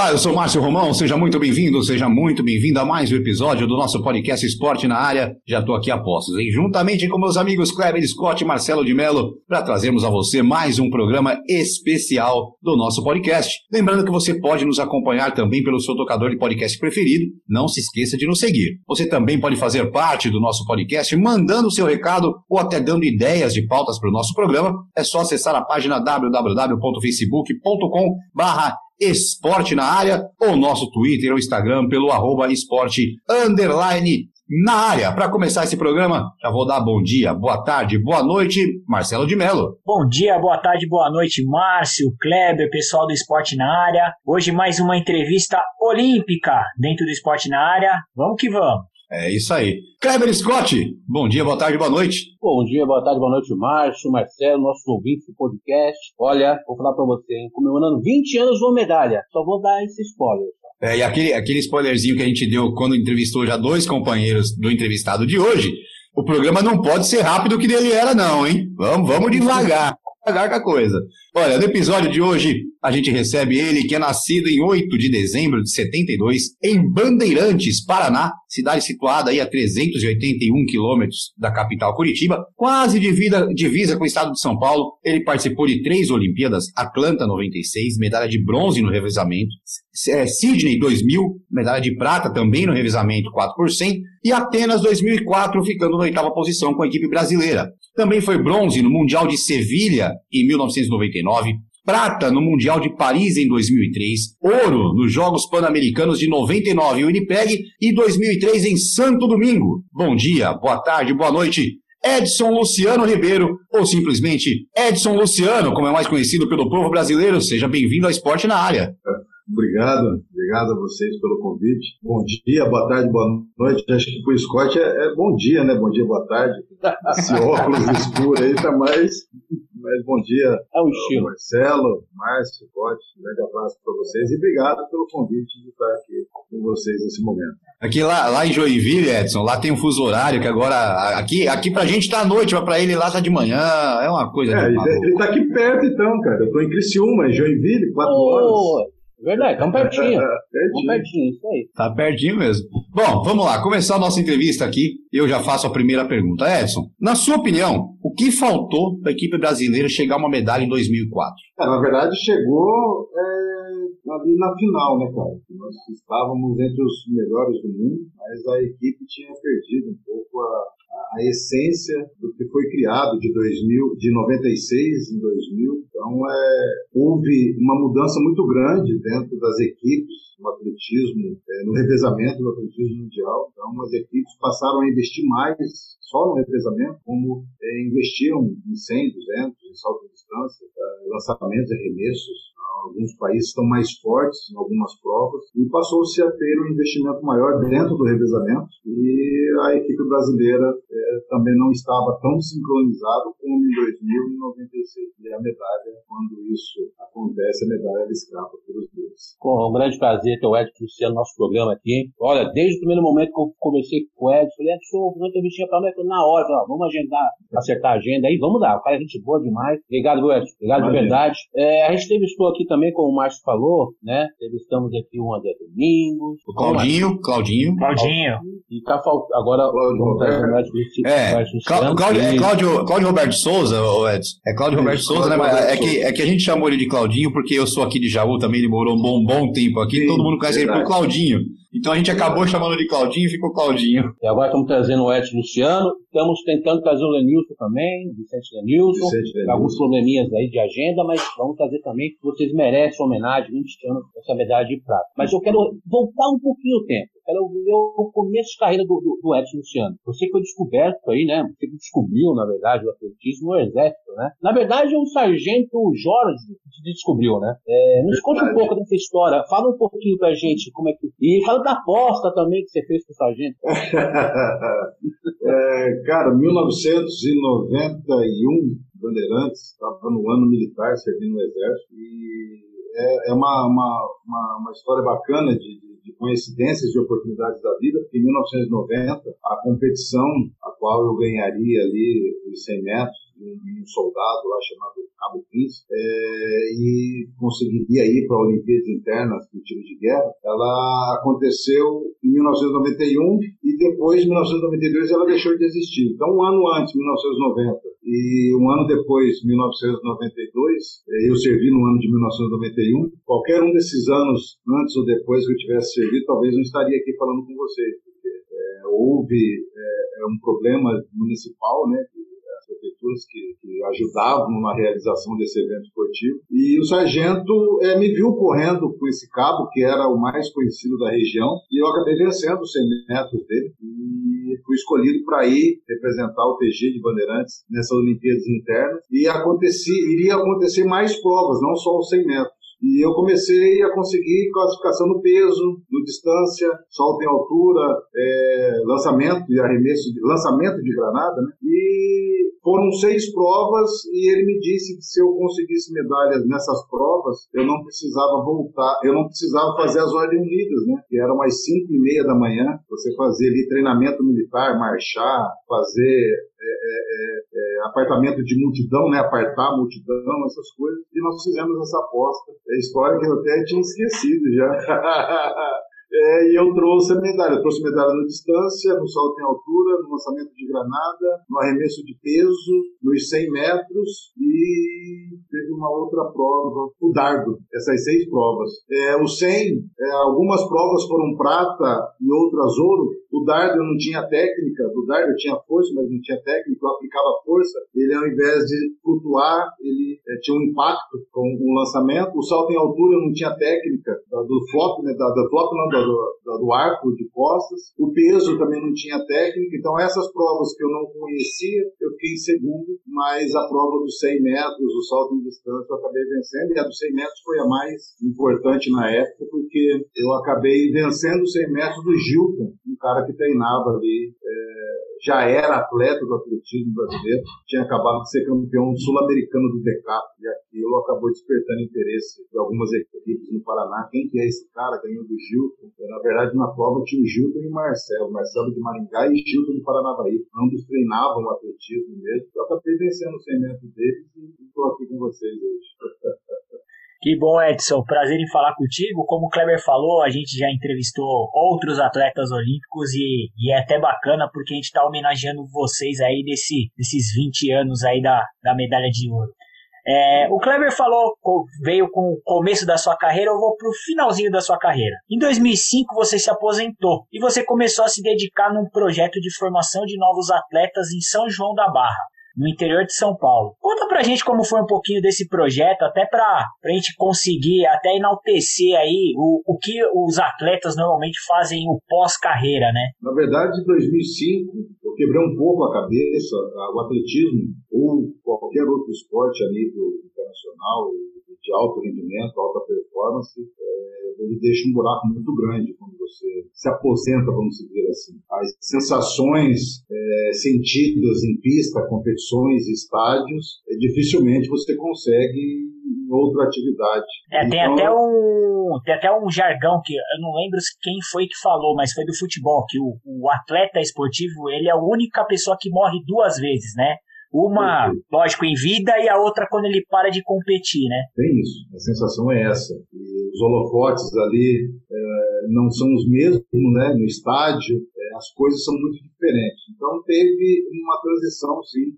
Olá, eu sou Márcio Romão, seja muito bem-vindo, seja muito bem-vindo a mais um episódio do nosso podcast Esporte na Área. Já estou aqui a postos, hein? Juntamente com meus amigos Kleber Scott e Marcelo de Mello, para trazermos a você mais um programa especial do nosso podcast. Lembrando que você pode nos acompanhar também pelo seu tocador de podcast preferido, não se esqueça de nos seguir. Você também pode fazer parte do nosso podcast mandando seu recado ou até dando ideias de pautas para o nosso programa. É só acessar a página www.facebook.com barra esporte na área, ou nosso Twitter ou Instagram pelo arroba esporte underline na área. Para começar esse programa, já vou dar bom dia, boa tarde, boa noite, Marcelo de Mello. Bom dia, boa tarde, boa noite, Márcio, Kleber, pessoal do Esporte na Área. Hoje mais uma entrevista olímpica dentro do Esporte na Área. Vamos que vamos. É isso aí. Kleber Scott, bom dia, boa tarde, boa noite. Bom dia, boa tarde, boa noite, Márcio, Marcelo, nossos ouvintes do podcast. Olha, vou falar pra você, hein? comemorando 20 anos de uma medalha. Só vou dar esse spoiler. É, e aquele, aquele spoilerzinho que a gente deu quando entrevistou já dois companheiros do entrevistado de hoje, o programa não pode ser rápido que dele era, não, hein? Vamos, vamos devagar. Devagar com a coisa. Olha, no episódio de hoje, a gente recebe ele, que é nascido em 8 de dezembro de 72, em Bandeirantes, Paraná, cidade situada aí a 381 quilômetros da capital Curitiba, quase divida, divisa com o estado de São Paulo. Ele participou de três Olimpíadas, Atlanta 96, medalha de bronze no revezamento, é, Sydney 2000, medalha de prata também no revezamento 4 por 100, e Atenas 2004, ficando na oitava posição com a equipe brasileira. Também foi bronze no Mundial de Sevilha em 1999, prata no Mundial de Paris em 2003, ouro nos Jogos Pan-Americanos de 99 em Winnipeg e 2003 em Santo Domingo. Bom dia, boa tarde, boa noite. Edson Luciano Ribeiro, ou simplesmente Edson Luciano, como é mais conhecido pelo povo brasileiro, seja bem-vindo ao Esporte na Área. Obrigado, obrigado a vocês pelo convite. Bom dia, boa tarde, boa noite. Acho que para o Scott é, é, bom dia, né? Bom dia, boa tarde. Esse óculos escuro aí tá mais, mais bom dia. É um estilo. Marcelo, Márcio, Scott, um grande abraço para vocês e obrigado pelo convite de estar aqui com vocês nesse momento. Aqui lá, lá em Joinville, Edson, lá tem um fuso horário que agora. Aqui, aqui pra gente tá à noite, mas pra ele lá tá de manhã. É uma coisa. É, ele, ele tá aqui perto então, cara. Eu tô em Criciúma, em Joinville, quatro oh. horas. Verdade, tão pertinho. tão pertinho, isso aí. Tá pertinho mesmo. Bom, vamos lá, começar a nossa entrevista aqui. Eu já faço a primeira pergunta. Edson, na sua opinião, o que faltou para a equipe brasileira chegar a uma medalha em 2004? É, na verdade, chegou é, ali na final, né, cara? Nós estávamos entre os melhores do mundo, mas a equipe tinha perdido um pouco a, a essência do que foi criado de 2000, de 96 em 2000. Então, é, houve uma mudança muito grande dentro das equipes no atletismo, é, no revezamento do atletismo mundial. Então, as equipes passaram a investir mais só no revezamento, como é, investiram em 100, 200, em salto de distância, é, lançamentos arremessos. Alguns países estão mais fortes em algumas provas e passou-se a ter um investimento maior dentro do revezamento e a equipe brasileira é, também não estava tão sincronizado como em 2096. E a medalha, quando isso acontece, a medalha ela escapa pelos dedos. Com um grande prazer ter o Edson Luciano no nosso programa aqui. Olha, desde o primeiro momento que eu conversei com o Edson, falei, Edson, vou entrevistinha para nós na hora, falei, vamos agendar, acertar a agenda aí, vamos dar. O cara é gente boa demais. Obrigado, Edson. Obrigado de verdade. É, a gente entrevistou aqui também, como o Márcio falou, né? Entrevistamos aqui o André Domingos. O Claudinho, Claudinho. Claudinho. E tá faltando. Agora, vamos trazer mais é, Cláudio, é Cláudio, Cláudio Roberto Souza, Edson. É Cláudio Roberto Souza, né? Mas é que, é que a gente chamou ele de Claudinho porque eu sou aqui de Jaú também, ele morou um bom, bom tempo aqui. Sim, todo mundo conhece verdade. ele por Claudinho. Então a gente acabou chamando de Claudinho e ficou Claudinho. E agora estamos trazendo o Edson Luciano. Estamos tentando trazer o Lenilson também, Vicente Lenilson. Vicente Lenilson. Alguns probleminhas aí de agenda, mas vamos trazer também que vocês merecem homenagem, 20 anos, essa medalha de prata. Mas eu quero voltar um pouquinho o tempo Quero ver o começo de carreira do, do, do Edson Luciano. Você que foi descoberto aí, né? Você que descobriu, na verdade, o atletismo no exército, né? Na verdade, o sargento Jorge que descobriu, né? É, nos conta um pouco dessa história. Fala um pouquinho pra gente como é que. E fala da aposta também que você fez com o sargento. é, cara, 1991, Bandeirantes, estava no ano militar, servindo no exército, e é, é uma, uma, uma, uma, história bacana de, de, de coincidências, de oportunidades da vida, porque em 1990, a competição a qual eu ganharia ali os 100 metros, um, um soldado lá chamado Cabo Príncipe, é, e conseguiria ir para Olimpíadas Internas do tiro de guerra, ela aconteceu em 1991 e depois, em 1992, ela deixou de existir. Então, um ano antes, 1990, e um ano depois, 1992, é, eu servi no ano de 1991. Qualquer um desses anos, antes ou depois que eu tivesse servido, talvez não estaria aqui falando com vocês, porque é, houve é um problema municipal, né, prefeituras que, que, ajudavam na realização desse evento esportivo. E o sargento é, me viu correndo com esse cabo, que era o mais conhecido da região, e eu acabei vencendo os 100 metros dele. E fui escolhido para ir representar o TG de Bandeirantes nessas Olimpíadas internas. E aconteci, iria acontecer mais provas, não só os 100 metros. E eu comecei a conseguir classificação no peso, no distância, salto em altura, é, lançamento e arremesso, de, lançamento de granada, né? E foram seis provas e ele me disse que se eu conseguisse medalhas nessas provas, eu não precisava voltar, eu não precisava fazer as ordens unidas, né? Que eram às cinco e meia da manhã, você fazia ali treinamento militar, marchar, fazer é, é, é, apartamento de multidão, né? Apartar multidão, essas coisas. E nós fizemos essa aposta. É história que eu até tinha esquecido já. É, e eu trouxe a medalha. Eu trouxe medalha na distância, no salto em altura, no lançamento de granada, no arremesso de peso, nos 100 metros e teve uma outra prova, o dardo, essas seis provas. É, o 100, é, algumas provas foram prata e outras ouro. O dardo eu não tinha técnica, do dardo eu tinha força, mas não tinha técnica, eu aplicava força. Ele, ao invés de flutuar, ele é, tinha um impacto com o lançamento. O salto em altura eu não tinha técnica, do flop, né, da, da flop não, do, do arco de costas. O peso também não tinha técnica. Então, essas provas que eu não conhecia, eu fiquei em segundo, mas a prova dos 100 metros, o salto em distância, eu acabei vencendo. E a dos 100 metros foi a mais importante na época, porque eu acabei vencendo os 100 metros do Gilton, um cara que treinava ali. É, já era atleta do atletismo brasileiro, tinha acabado de ser campeão sul-americano do Decap, e aquilo acabou despertando interesse de algumas equipes no Paraná. Quem que é esse cara? Ganhou do Gilton. Na verdade, na prova tinha o Gilton e o Marcelo, Marcelo de Maringá e Gilton de Paranavaí. Ambos treinavam atletismo mesmo. Eu acabei vencendo o 100 metros deles e estou aqui com vocês hoje. Que bom, Edson. Prazer em falar contigo. Como o Kleber falou, a gente já entrevistou outros atletas olímpicos e, e é até bacana porque a gente está homenageando vocês aí desse, desses 20 anos aí da, da medalha de ouro. É, o Kleber falou, veio com o começo da sua carreira, eu vou para o finalzinho da sua carreira. Em 2005 você se aposentou e você começou a se dedicar num projeto de formação de novos atletas em São João da Barra no interior de São Paulo. Conta pra gente como foi um pouquinho desse projeto, até pra, pra gente conseguir até enaltecer aí o, o que os atletas normalmente fazem o pós-carreira, né? Na verdade, em 2005, eu quebrei um pouco a cabeça, o atletismo ou qualquer outro esporte a nível internacional, de alto rendimento, alta performance, é, ele deixa um buraco muito grande você se aposenta, vamos dizer assim. As sensações é, sentidas em pista, competições, estádios, é, dificilmente você consegue outra atividade. É, tem então, até um tem até um jargão que eu não lembro quem foi que falou, mas foi do futebol que o, o atleta esportivo ele é a única pessoa que morre duas vezes, né? Uma, lógico, em vida e a outra quando ele para de competir, né? Tem isso, a sensação é essa. Os holofotes ali é, não são os mesmos, né? No estádio, é, as coisas são muito diferentes. Então teve uma transição, sim.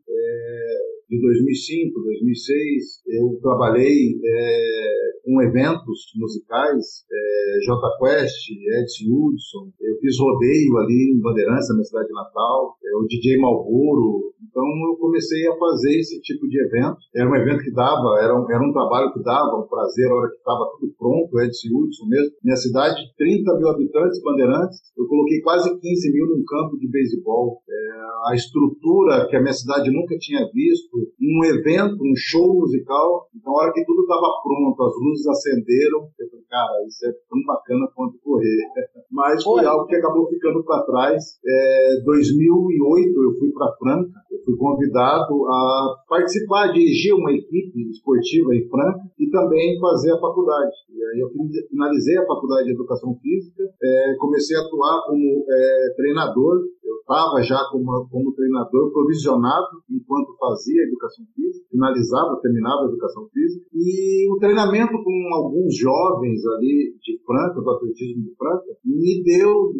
De 2005, 2006, eu trabalhei é, com eventos musicais, é, J Quest, Edson Hudson, eu fiz rodeio ali em Bandeirantes, na minha cidade de Natal, é, o DJ Malboro, então eu comecei a fazer esse tipo de evento. Era um evento que dava, era um, era um trabalho que dava um prazer a hora que estava tudo pronto, Edson Hudson mesmo. Minha cidade, 30 mil habitantes, Bandeirantes, eu coloquei quase 15 mil num campo de beisebol. É, a estrutura que a minha cidade nunca tinha visto, um evento, um show musical. Então, a hora que tudo estava pronto, as luzes acenderam, eu falei, cara, isso é tão bacana quanto correr. Mas foi algo que acabou ficando para trás. É, 2008 eu fui para Franca, eu fui convidado a participar, dirigir uma equipe esportiva em Franca e também fazer a faculdade. E aí eu finalizei a faculdade de Educação Física, é, comecei a atuar como é, treinador eu estava já como, como treinador provisionado enquanto fazia educação física, finalizava, terminava a educação física, e o treinamento com alguns jovens ali de Franca, do atletismo de Franca, me deu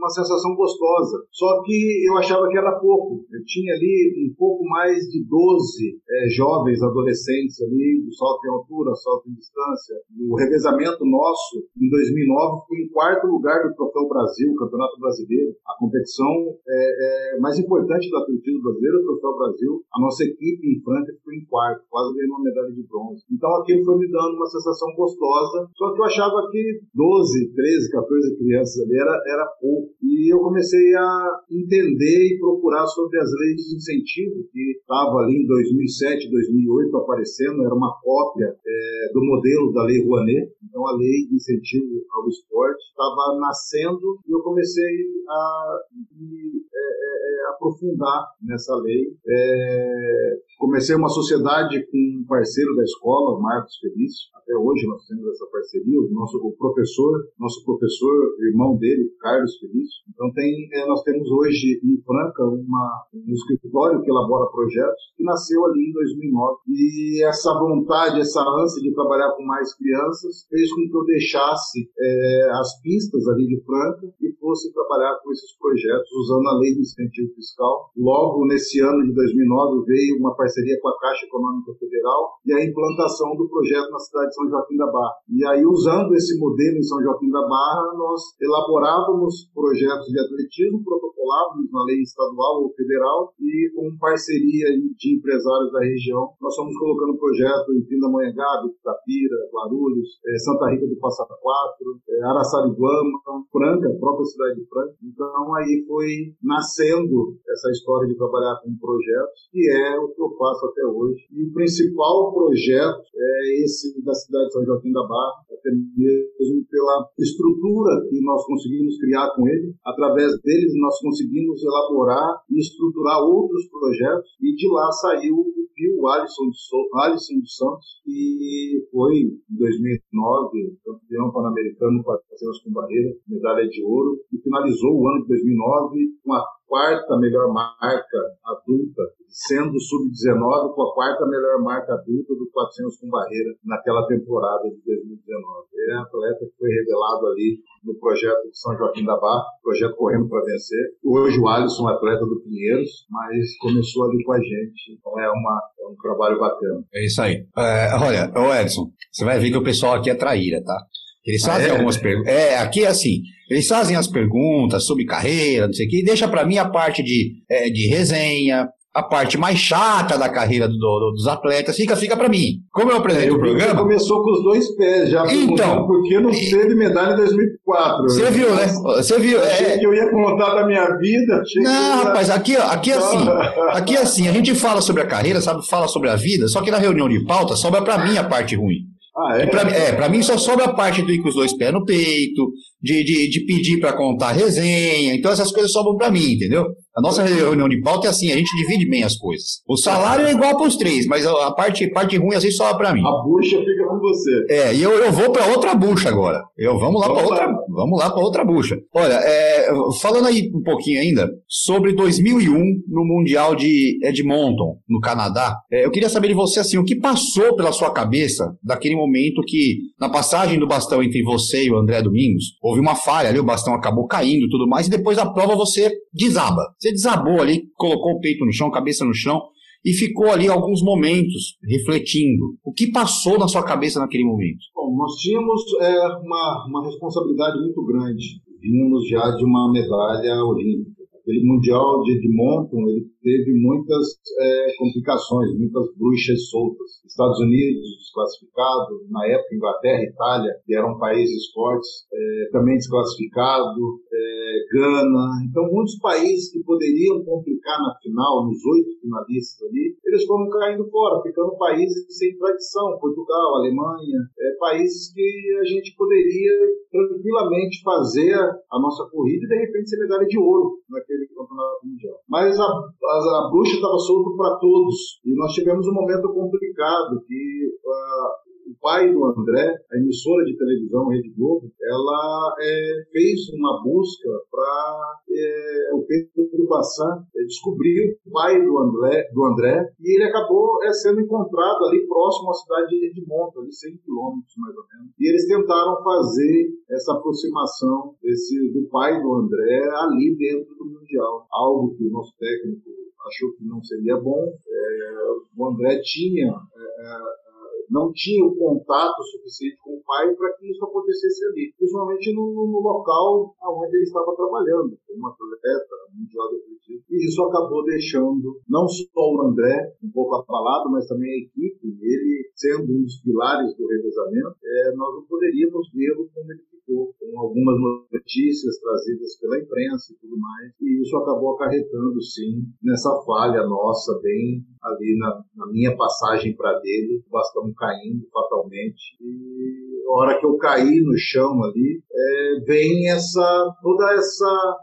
uma sensação gostosa. Só que eu achava que era pouco. Eu tinha ali um pouco mais de 12 é, jovens, adolescentes ali, do salto em altura, salto em distância. O revezamento nosso, em 2009, foi em quarto lugar do Troféu Brasil, Campeonato Brasileiro. A competição é, é, mais importante do atletismo brasileiro, o Troféu Brasil. A nossa equipe em Franca ficou em quarto, quase ganhou uma medalha de bronze. Então aquilo foi me dando uma sensação gostosa. Só que eu achava que 12, 13, 14 crianças ali era, era pouco. E eu comecei a entender e procurar sobre as leis de incentivo que estava ali em 2007, 2008 aparecendo, era uma cópia é, do modelo da Lei Rouanet. Então a lei de incentivo ao esporte estava nascendo e eu comecei a me é, é, é aprofundar nessa lei. É, comecei uma sociedade com um parceiro da escola, Marcos Felício. Até hoje nós temos essa parceria. O nosso o professor, nosso professor, irmão dele, Carlos Felício. Então tem, é, nós temos hoje em Franca uma, um escritório que elabora projetos que nasceu ali em 2009. E essa vontade, essa ânsia de trabalhar com mais crianças fez com que eu deixasse é, as pistas ali de Franca e fosse trabalhar com esses projetos usando a lei de incentivo fiscal. Logo nesse ano de 2009 veio uma parceria com a Caixa Econômica Federal e a implantação do projeto na cidade de São Joaquim da Barra. E aí, usando esse modelo em São Joaquim da Barra, nós elaborávamos projetos de atletismo, protocolávamos na lei estadual ou federal e com parceria de empresários da região, nós fomos colocando projeto em Pindamonhangaba, Itapira, Guarulhos, eh, Santa Rita do Passa Quatro, eh, Araçariguama, Franca, a própria cidade de Franca. Então aí foi nascendo essa história de trabalhar com projetos, que é o que eu faço até hoje. E o principal projeto é esse da cidade de São Joaquim da Barra, até mesmo pela estrutura que nós conseguimos criar com ele. Através deles, nós conseguimos elaborar e estruturar outros projetos, e de lá saiu o Pio Alisson, de so Alisson dos Santos, que foi, em 2009, campeão pan-americano 400 com barreira, medalha de ouro, e finalizou o ano de 2009 com a quarta melhor marca adulta, sendo sub-19 com a quarta melhor marca adulta do 400 com barreira naquela temporada de 2019. É um atleta que foi revelado ali no projeto de São Joaquim da Barra, projeto Correndo para Vencer. Hoje o Alisson é atleta do Pinheiros, mas começou ali com a gente. Então é, uma, é um trabalho bacana. É isso aí. É, olha, ô Edson, você vai ver que o pessoal aqui é traíra, tá? Eles fazem ah, é? algumas perguntas. É, aqui é assim. Eles fazem as perguntas sobre carreira, não sei o quê, e deixa para mim a parte de, é, de resenha, a parte mais chata da carreira do, do, dos atletas fica, fica para mim. Como eu apresentei o programa. começou com os dois pés, já então, porque não teve medalha em 2004. Você viu, né? Você viu. É... que eu ia contar da minha vida. Não, rapaz, aqui, aqui é assim. Aqui é assim, a gente fala sobre a carreira, sabe? Fala sobre a vida, só que na reunião de pauta sobra para mim a parte ruim. Ah, é? Pra, é, pra mim só sobra a parte do ir com os dois pés no peito, de, de, de pedir para contar resenha, então essas coisas sobram para mim, entendeu? A nossa reunião de pauta é assim, a gente divide bem as coisas. O salário é igual para os três, mas a parte, parte ruim vezes sobra para mim. A bucha fica com você. É, e eu, eu vou para outra bucha agora. Eu vamos lá para outra, vamos lá para outra bucha. Olha, é, falando aí um pouquinho ainda sobre 2001 no Mundial de Edmonton, no Canadá. É, eu queria saber de você assim, o que passou pela sua cabeça daquele momento que na passagem do bastão entre você e o André Domingos, houve uma falha ali, o bastão acabou caindo e tudo mais, e depois da prova você desaba. Você desabou ali, colocou o peito no chão, cabeça no chão. E ficou ali alguns momentos refletindo. O que passou na sua cabeça naquele momento? Bom, nós tínhamos é, uma, uma responsabilidade muito grande. Vínhamos já de uma medalha olímpica. Aquele Mundial de Edmonton, ele teve muitas é, complicações, muitas bruxas soltas. Estados Unidos desclassificado, na época Inglaterra, Itália, que eram países fortes, é, também desclassificado, é, Gana. Então, muitos países que poderiam complicar na final, nos oito finalistas ali, eles foram caindo fora, ficando países sem tradição, Portugal, Alemanha, é, países que a gente poderia tranquilamente fazer a nossa corrida e de repente ser medalha de ouro naquele campeonato mundial. Mas a, a, a bruxa estava solta para todos e nós tivemos um momento complicado que uh, o pai do André, a emissora de televisão Rede Globo, ela é, fez uma busca para é, o Pedro Bassan descobrir o pai do André, do André e ele acabou é, sendo encontrado ali próximo à cidade de Edmonton, ali 100 quilômetros mais ou menos. E eles tentaram fazer essa aproximação desse, do pai do André ali dentro do Mundial, algo que o nosso técnico achou que não seria bom. É, o André tinha é, é não tinha o contato suficiente com o pai para que isso acontecesse ali, principalmente no, no local onde ele estava trabalhando, como atleta mundial de atletismo. E isso acabou deixando não só o André um pouco abalado, mas também a equipe, ele sendo um dos pilares do revezamento, é, nós não poderíamos vê-lo como ele ficou, com algumas notícias trazidas pela imprensa e tudo mais. E isso acabou acarretando, sim, nessa falha nossa, bem ali na, na minha passagem para dele, o bastão caindo fatalmente. E a hora que eu caí no chão ali, é, vem essa toda essa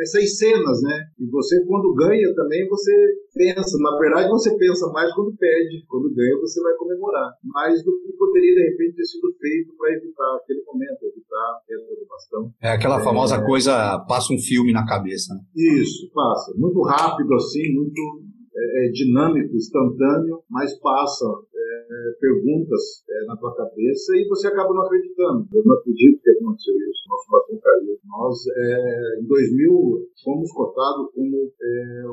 essas cenas, né? E você, quando ganha também, você pensa. Na verdade, você pensa mais quando perde. Quando ganha, você vai comemorar. Mais do que poderia, de repente, ter sido feito para evitar aquele momento, evitar queda do bastão. É aquela é, famosa coisa, passa um filme na cabeça. Né? Isso, passa. Muito rápido, assim, muito é, é dinâmico, instantâneo, mas passa é, perguntas é, na tua cabeça e você acaba não acreditando. Eu não acredito que aconteceu isso, nosso bastão caiu. Nós, é, em 2000, fomos cotados como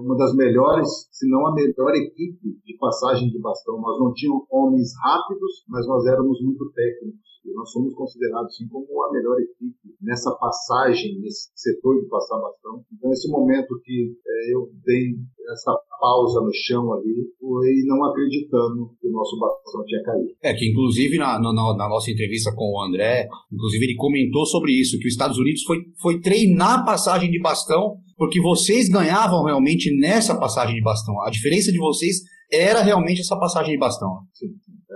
uma das melhores, se não a melhor equipe de passagem de bastão. Nós não tínhamos homens rápidos, mas nós éramos muito técnicos. E nós somos considerados, sim, como a melhor equipe nessa passagem, nesse setor de passar bastão. Então, esse momento que é, eu dei essa pausa no chão ali, foi não acreditando que o nosso bastão tinha caído. É, que inclusive na, na, na, nossa entrevista com o André, inclusive ele comentou sobre isso, que os Estados Unidos foi, foi treinar a passagem de bastão, porque vocês ganhavam realmente nessa passagem de bastão. A diferença de vocês era realmente essa passagem de bastão. Sim.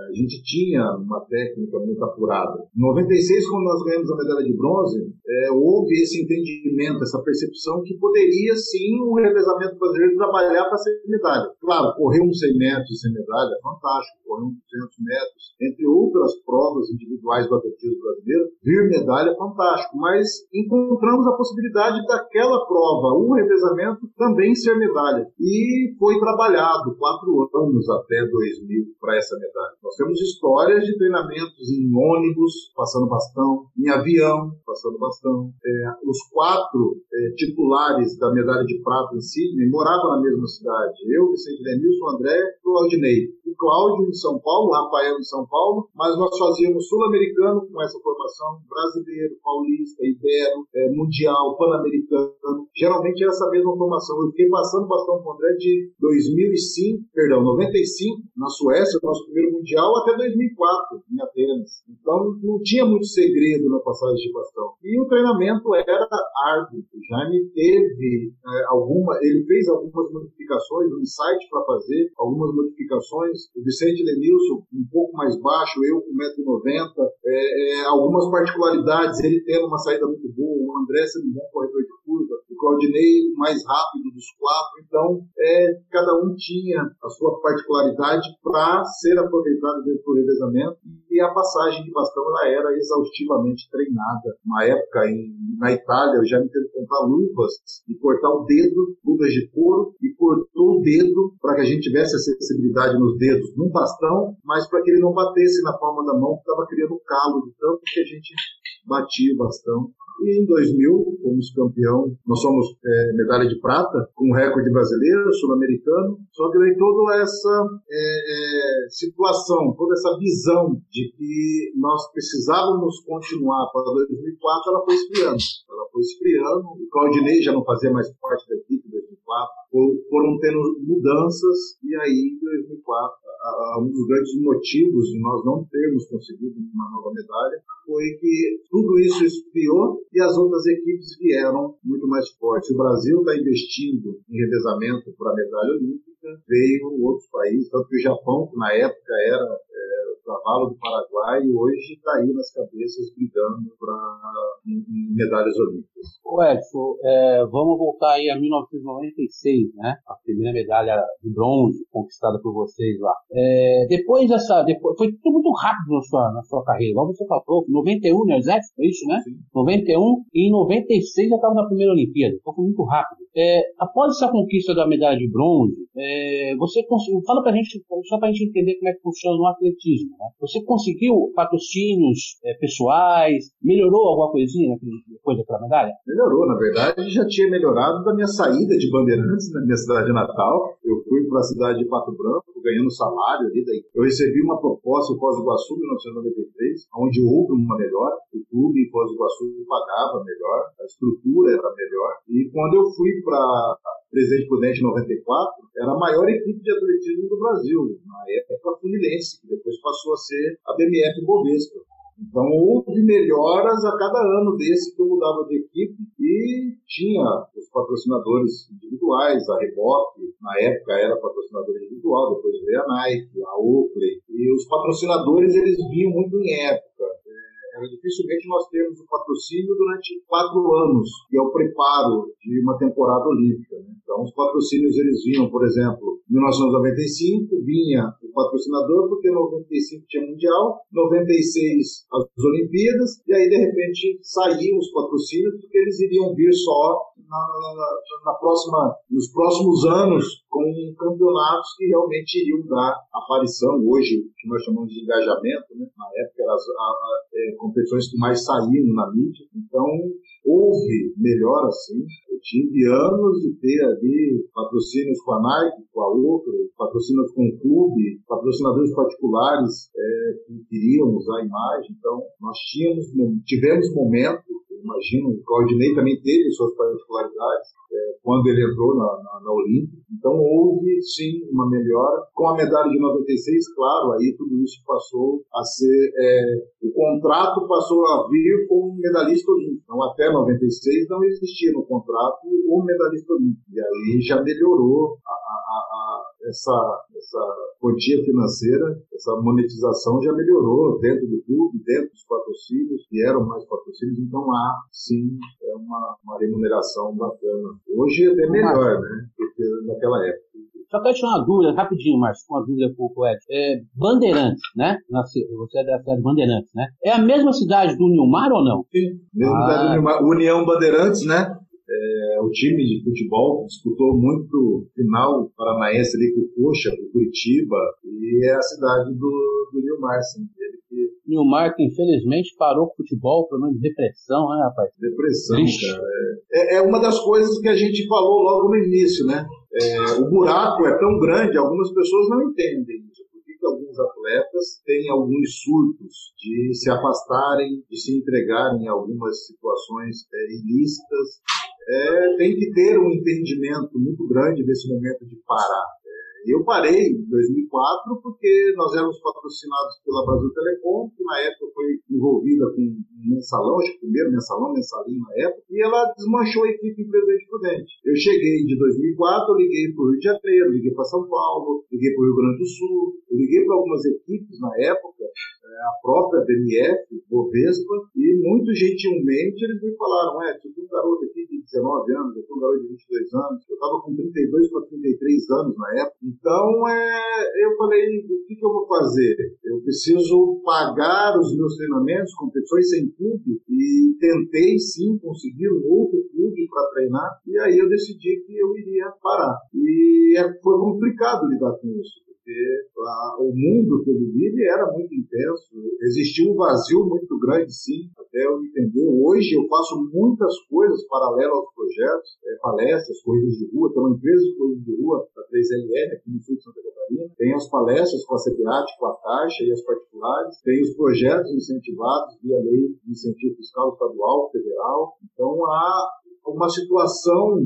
A gente tinha uma técnica muito apurada. Em 96, quando nós ganhamos a medalha de bronze, é, houve esse entendimento, essa percepção que poderia sim o revezamento brasileiro trabalhar para ser medalha. Claro, correr uns 100 metros sem medalha é fantástico, correr uns 200 metros, entre outras provas individuais do atletismo brasileiro, vir medalha é fantástico, mas encontramos a possibilidade daquela prova, o revezamento, também ser medalha. E foi trabalhado quatro anos até 2000 para essa medalha. Nós temos histórias de treinamentos em ônibus, passando bastão, em avião, passando bastão. É, os quatro é, titulares da medalha de prata em Sydney moravam na mesma cidade. Eu, Vicente Denilson, André e Claudinei. O Cláudio em São Paulo, o Rafael em São Paulo, mas nós fazíamos sul-americano com essa formação, brasileiro, paulista, ibero, é, mundial, pan-americano. Geralmente era essa mesma formação. Eu fiquei passando bastão com o André de 2005, perdão, 95, na Suécia, nosso primeiro mundial Até 2004, em Atenas. Então, não tinha muito segredo na passagem de bastão. E o treinamento era árduo. O Jaime teve é, alguma, ele fez algumas modificações, um site para fazer, algumas modificações. O Vicente Lenilson, um pouco mais baixo, eu com 1,90m, é, é, algumas particularidades, ele tendo uma saída muito boa, o André sendo um bom corredor de curva, o Claudinei mais rápido dos quatro. Então, é, cada um tinha a sua particularidade para ser aproveitado dentro do revezamento e a passagem de bastão ela era exaustivamente treinada. Uma época em, na Itália, eu já me teve juntar luvas e cortar o dedo, luvas de couro, e cortou o dedo para que a gente tivesse a sensibilidade nos dedos num bastão, mas para que ele não batesse na palma da mão, que estava criando calo de tanto que a gente batia o bastão. E em 2000, fomos campeão, nós somos é, medalha de prata, com recorde brasileiro, sul-americano, só que daí toda essa é, é, situação, toda essa visão de que nós precisávamos continuar para 2004, ela foi esfriando. Ela foi esfriando, o Claudinei já não fazia mais parte da equipe 2004, foram tendo mudanças, e aí em 2004, um dos grandes motivos de nós não termos conseguido uma nova medalha foi que tudo isso esfriou e as outras equipes vieram muito mais fortes. O Brasil está investindo em revezamento para a medalha olímpica, veio outros países, tanto que o Japão, que na época era é, cavalo do Paraguai e hoje está aí nas cabeças brigando para medalhas olímpicas. O Edson, é, vamos voltar aí a 1996, né? A primeira medalha de bronze conquistada por vocês lá. É, depois dessa, depois, foi tudo muito rápido na sua, na sua carreira. Igual você falou, 91 no Exército, foi isso, né? Sim. 91 e em 96 já estava na primeira Olimpíada. Então foi muito rápido. É, após essa conquista da medalha de bronze, é, você conseguiu, fala pra gente, só pra gente entender como é que funciona no atletismo, né? Você conseguiu patrocínios é, pessoais? Melhorou alguma coisinha depois daquela medalha? Melhorou, na verdade, já tinha melhorado da minha saída de Bandeirantes, na minha cidade natal. Eu fui para a cidade de Pato Branco, ganhando salário ali. Daí. Eu recebi uma proposta em Foz do Iguaçu em 1993, onde houve uma melhora. O clube em Foz do Iguaçu pagava melhor, a estrutura era melhor. E quando eu fui para Presidente Prudente 94, era a maior equipe de atletismo do Brasil, na época Fluminense, que depois passou a ser a BMF Bovespa. Então houve melhoras a cada ano desse que eu mudava de equipe e tinha os patrocinadores individuais, a Reebok, na época era patrocinador individual, depois veio a Nike, a Oakley, e os patrocinadores eles vinham muito em época dificilmente nós temos o patrocínio durante quatro anos, que é o preparo de uma temporada olímpica. Né? Então, os patrocínios eles vinham, por exemplo, em 1995 vinha o patrocinador, porque em 95 tinha Mundial, 96 as Olimpíadas, e aí de repente saíam os patrocínios, porque eles iriam vir só na, na, na próxima, nos próximos anos com campeonatos que realmente iriam dar aparição hoje, que nós chamamos de engajamento, né? na época eram as a, a, é, competições que mais saíam na mídia, então houve melhor assim, eu tive anos de ter ali patrocínios com a Nike, com a Oakley, patrocínios com o clube, patrocinadores particulares é, que queriam usar a imagem, então nós tínhamos, tivemos momentos imagino, o Claudinei também teve suas particularidades é, quando ele entrou na, na, na. Então houve sim uma melhora. Com a medalha de 96, claro, aí tudo isso passou a ser. É, o contrato passou a vir com um medalhista olímpico. Então até 96 não existia no contrato o um medalhista olímpico. E aí já melhorou a, a, a, essa, essa quantia financeira, essa monetização já melhorou dentro do clube, dentro dos patrocínios, que eram mais patrocínios, então há sim é uma, uma remuneração bacana. Hoje é até melhor, né? Do que naquela época. Só quero tirar uma dúvida, rapidinho, Márcio, uma dúvida com o Ed. É, Bandeirantes, né? Você é da cidade de Bandeirantes, né? É a mesma cidade do Nilmar ou não? Sim, mesma ah. cidade do Nilmar. União Bandeirantes, né? É, o time de futebol disputou muito final paranaense ali com o Coxa, com Curitiba, e é a cidade do, do Nilmar, sim. Ele que... Nilmar que infelizmente parou com o futebol, pelo menos depressão, né, rapaz? Depressão, Triste. cara. É, é, uma das coisas que a gente falou logo no início, né? É, o buraco é tão grande, algumas pessoas não entendem isso alguns atletas têm alguns surtos de se afastarem, de se entregarem em algumas situações é, ilícitas é, tem que ter um entendimento muito grande desse momento de parar. Eu parei em 2004 porque nós éramos patrocinados pela Brasil Telecom, que na época foi envolvida com um mensalão, acho que o primeiro mensalão, mensalinho na época, e ela desmanchou a equipe em Presidente Prudente. Eu cheguei de 2004, eu liguei para o Rio de Janeiro, liguei para São Paulo, liguei para o Rio Grande do Sul, eu liguei para algumas equipes na época, é, a própria BNF, Bovespa, e muito gentilmente eles me falaram, é, tu tem um garoto aqui de 19 anos, eu tenho um garoto de 22 anos, eu estava com 32 para 33 anos na época, Então, é, eu falei, o que, que, eu vou fazer? Eu preciso pagar os meus treinamentos, competições sem clube, e tentei sim conseguir um outro clube para treinar, e aí eu decidi que eu iria parar. E é, foi complicado lidar com isso porque a, o mundo que ele vive era muito intenso. Existia um vazio muito grande, sim, eu. Hoje eu faço muitas coisas paralelas aos projetos, é, palestras, corridas de rua. Tem uma empresa de corridas de rua, a 3LR, aqui no sul de Santa Catarina. Tem as palestras com a CPAT, com a Caixa e as particulares. Tem os projetos incentivados via lei de incentivo fiscal estadual, federal. Então há uma situação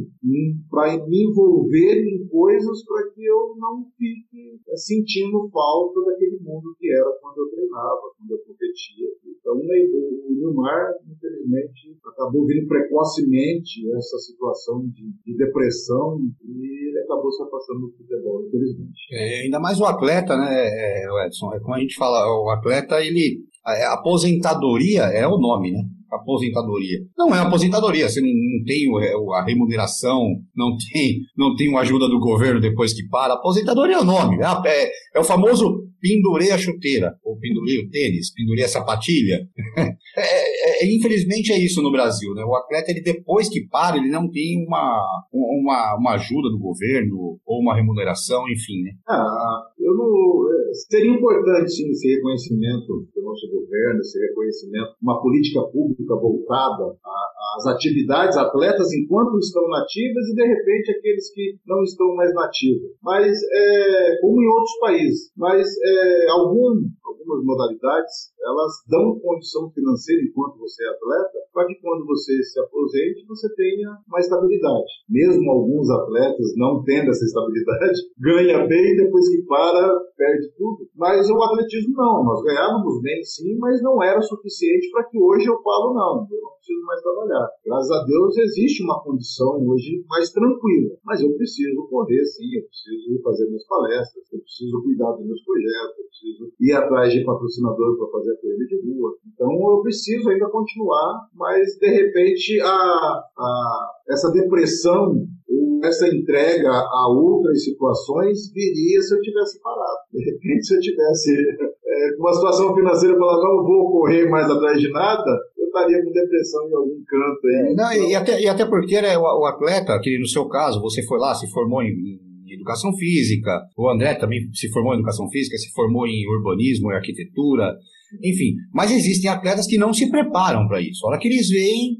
para me envolver em coisas para que eu não fique é, sentindo falta daquele mundo que era quando eu treinava, quando eu competia. Então, né, o Nilmar, infelizmente, acabou vindo precocemente essa situação de, de depressão e ele acabou se afastando do futebol, infelizmente. É, ainda mais o atleta, né, é, Edson? É como a gente fala, o atleta, ele. A aposentadoria é o nome, né? Aposentadoria. Não é aposentadoria, você não, não tem a remuneração, não tem, não tem a ajuda do governo depois que para. Aposentadoria é o nome, é, é, é o famoso pendurei a chuteira, pendurei o tênis, pendurei a sapatilha. É, é, infelizmente é isso no Brasil, né? O atleta, ele depois que para, ele não tem uma, uma, uma ajuda do governo, ou uma remuneração, enfim, né? Ah, eu não... É, seria importante, sim, esse reconhecimento do nosso governo, esse reconhecimento, uma política pública voltada às atividades atletas enquanto estão nativas e, de repente, aqueles que não estão mais nativos. Mas, é, como em outros países, mas é, algum, algumas modalidades, elas dão condição financeira enquanto você é atleta, para que quando você se aposente, você tenha uma estabilidade. Mesmo alguns atletas não tendo essa estabilidade, ganha bem, depois que para, perde tudo. Mas o atletismo não, nós ganhávamos bem sim, mas não era suficiente para que hoje eu falo, não, eu não preciso mais trabalhar. Graças a Deus existe uma condição hoje mais tranquila, mas eu preciso correr sim, eu preciso fazer minhas palestras, eu preciso cuidar dos meus projetos, eu preciso ir atrás de patrocinador para fazer a corrida de rua. Então eu preciso ainda continuar, mas de repente a, a, essa depressão essa entrega a outras situações viria se eu tivesse parado. De repente, se eu tivesse é, uma situação financeira falar não vou correr mais atrás de nada, eu estaria com depressão em algum canto. Aí. Não, e, até, e até porque né, o, o, atleta, que no seu caso, você foi lá, se formou em educação física, o André também se formou em educação física, se formou em urbanismo e arquitetura, enfim. Mas existem atletas que não se preparam para isso. A hora que eles veem,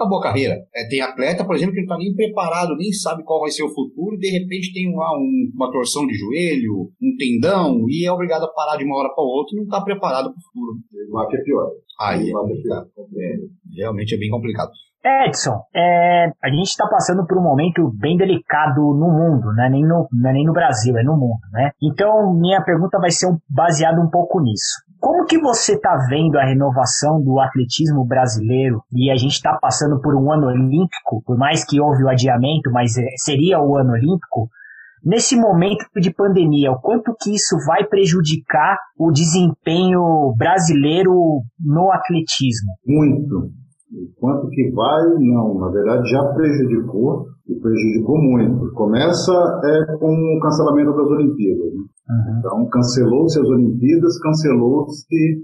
acabou a carreira. É, tem atleta, por exemplo, que não está nem preparado, nem sabe qual vai ser o futuro, e de repente tem lá um, uma torção de joelho, um tendão, e é obrigado a parar de uma hora para outra e não está preparado para o futuro. Lá que é pior. Aí é complicado. É, realmente é bem complicado. Edson, é, a gente está passando por um momento bem delicado no mundo, né? nem, no, é nem no Brasil, é no mundo. Né? Então, minha pergunta vai ser um, baseada um pouco nisso. Como que você está vendo a renovação do atletismo brasileiro e a gente está passando por um ano olímpico, por mais que houve o adiamento, mas é, seria o ano olímpico, nesse momento de pandemia, o quanto que isso vai prejudicar o desempenho brasileiro no atletismo? Muito. Quanto que vai, não. Na verdade, já prejudicou e prejudicou muito. Começa é, com o cancelamento das Olimpíadas. Né? Uhum. Então, cancelou-se as Olimpíadas, cancelou-se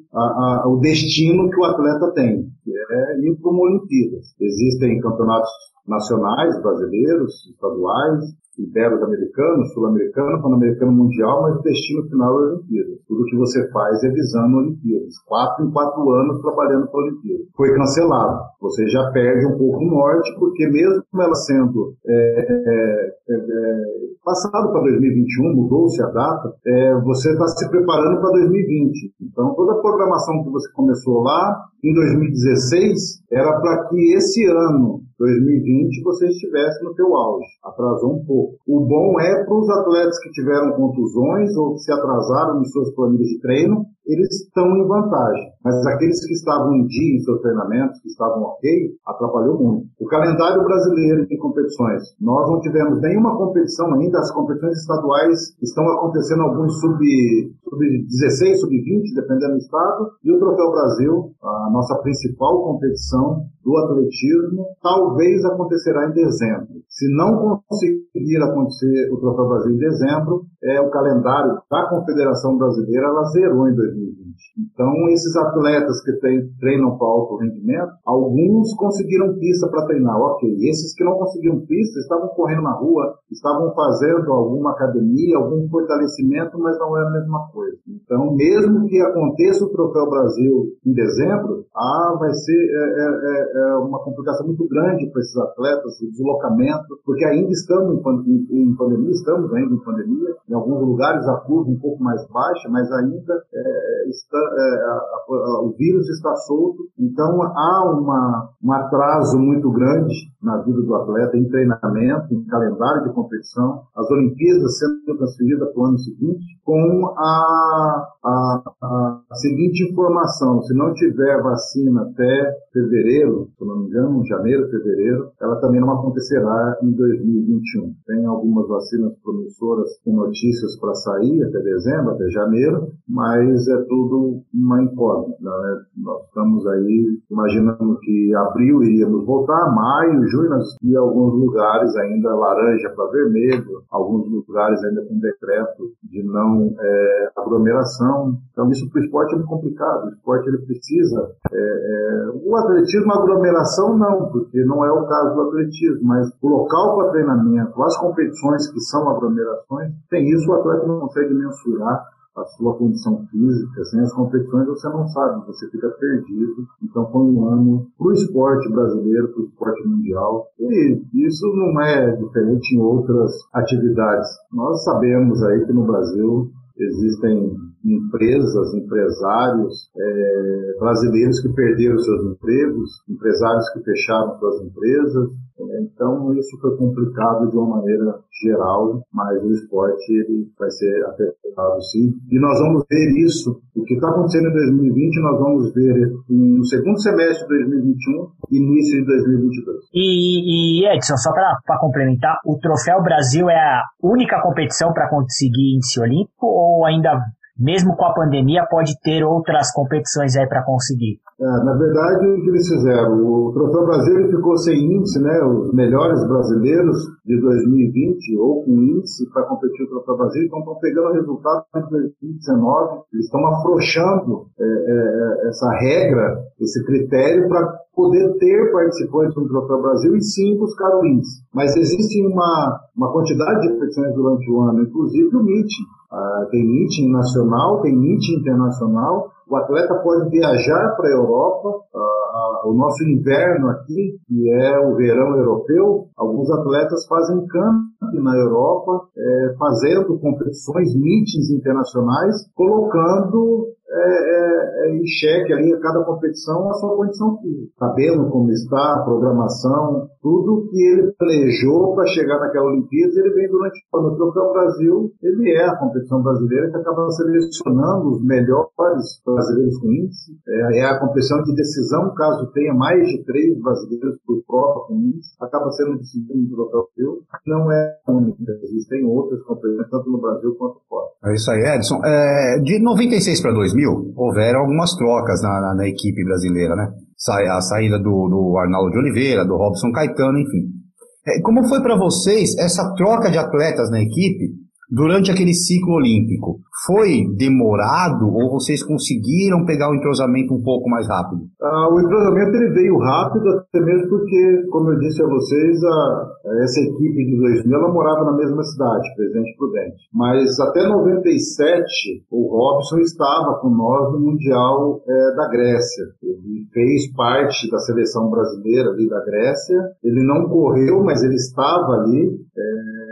o destino que o atleta tem, que é ir para uma Olimpíadas. Existem campeonatos nacionais, brasileiros, estaduais, ibero-americano, sul-americano, pan-americano mundial, mas o destino final é a Olimpíada. Tudo que você faz é visando Olimpíadas. Quatro em quatro anos trabalhando para a Olimpíada. Foi cancelado. Você já perde um pouco o norte, porque mesmo ela sendo é, é, é, é passado para 2021, mudou-se a data, é, você está se preparando para 2020. Então, toda a programação que você começou lá em 2016 era para que esse ano 2020 você estivesse no teu auge. Atrasou um pouco. O bom é para os atletas que tiveram contusões ou que se atrasaram em suas planilhas de treino, eles estão em vantagem. Mas aqueles que estavam em dia em seus treinamentos, que estavam ok, atrapalhou muito. O calendário brasileiro de competições, nós não tivemos nenhuma competição ainda, as competições estaduais estão acontecendo alguns sub-16, sub, sub 20 dependendo do estado, e o Troféu Brasil, a nossa principal competição do atletismo, talvez acontecerá em dezembro. Se não conseguir acontecer o Troféu Brasil em dezembro, é o calendário da Confederação Brasileira ela zerou em 2020. Então, esses atletas que treinam para alto rendimento, alguns conseguiram pista para treinar, ok. Esses que não conseguiram pista estavam correndo na rua, estavam fazendo alguma academia, algum fortalecimento, mas não é a mesma coisa. Então, mesmo que aconteça o Troféu Brasil em dezembro, ah, vai ser é, é, é, é uma complicação muito grande para esses atletas, o deslocamento, porque ainda estamos em, em, em, pandemia, estamos ainda em pandemia, em alguns lugares a curva um pouco mais baixa, mas ainda é, está, é, a, a, o vírus está solto, então há uma, um atraso muito grande na vida do atleta em treinamento, em calendário de competição, as Olimpíadas sendo transferidas para o ano seguinte, com a, a, a, seguinte informação: se não tiver vacina até fevereiro, se não me engano, janeiro, fevereiro, ela também não acontecerá em 2021. Tem algumas vacinas promissoras com notícias para sair até dezembro, até janeiro, mas é tudo uma incógnita. Né? Nós estamos aí imaginando que abril iríamos voltar, maio, junho, e alguns lugares ainda laranja para vermelho, alguns lugares ainda com decreto de não é, aglomeração. Então isso para o esporte é muito complicado. O esporte ele precisa. É, é, o atletismo, aglomeração não, porque não é o caso do atletismo, mas o local para treinamento, as competições que são aglomerações, tem isso o atleta não consegue mensurar a sua condição física, sem as competições você não sabe, você fica perdido. Então foi um ano para o esporte brasileiro, para o esporte mundial. E isso não é diferente em outras atividades. Nós sabemos aí que no Brasil existem empresas, empresários é, brasileiros que perderam seus empregos, empresários que fecharam suas empresas. Então isso foi complicado de uma maneira geral, mas o esporte ele vai ser afetado sim. E nós vamos ver isso, o que está acontecendo em 2020, nós vamos ver no segundo semestre de 2021 e início de 2022. E, e Edson, só para complementar, o Troféu Brasil é a única competição para conseguir índice olímpico ou ainda mesmo com a pandemia, pode ter outras competições aí para conseguir? É, na verdade, o que eles fizeram? O Troféu Brasil ficou sem índice, né? Os melhores brasileiros de 2020, ou com índice para competir o Troféu Brasil, então estão pegando resultado de 2019, eles estão afrouxando é, é, essa regra, esse critério para poder ter participantes no Troféu Brasil e sim buscar o índice. Mas existe uma, uma quantidade de competições durante o ano, inclusive o meeting. Uh, tem meeting nacional, tem meeting internacional. O atleta pode viajar para a Europa. O nosso inverno aqui, que é o verão europeu, alguns atletas fazem camp na Europa, é, fazendo competições, meetings internacionais, colocando é, é, é, em xeque ali a cada competição a sua condição física, sabendo como está, a programação, tudo que ele planejou para chegar naquela Olimpíada, ele vem durante o ano. O Troféu Brasil, ele é a competição brasileira que acaba selecionando os melhores brasileiros com índice, é, é a competição de decisão, caso tenha mais de três brasileiros por prova com índice, acaba sendo decidido no Troféu Brasil, não é única, existem outras competições, tanto no Brasil quanto fora. É isso aí, Edson. É, de 96 para 2000, houveram algumas trocas na, na, na equipe brasileira, né? A saída do, do, Arnaldo de Oliveira, do Robson Caetano, enfim. É, como foi para vocês essa troca de atletas na equipe durante aquele ciclo olímpico, foi demorado ou vocês conseguiram pegar o entrosamento um pouco mais rápido? Ah, o entrosamento ele veio rápido, até mesmo porque, como eu disse a vocês, a, essa equipe de 2000 ela morava na mesma cidade, Presidente Prudente. Mas até 97, o Robson estava com nós no Mundial é, da Grécia. Ele fez parte da seleção brasileira ali da Grécia. Ele não correu, mas ele estava ali. É,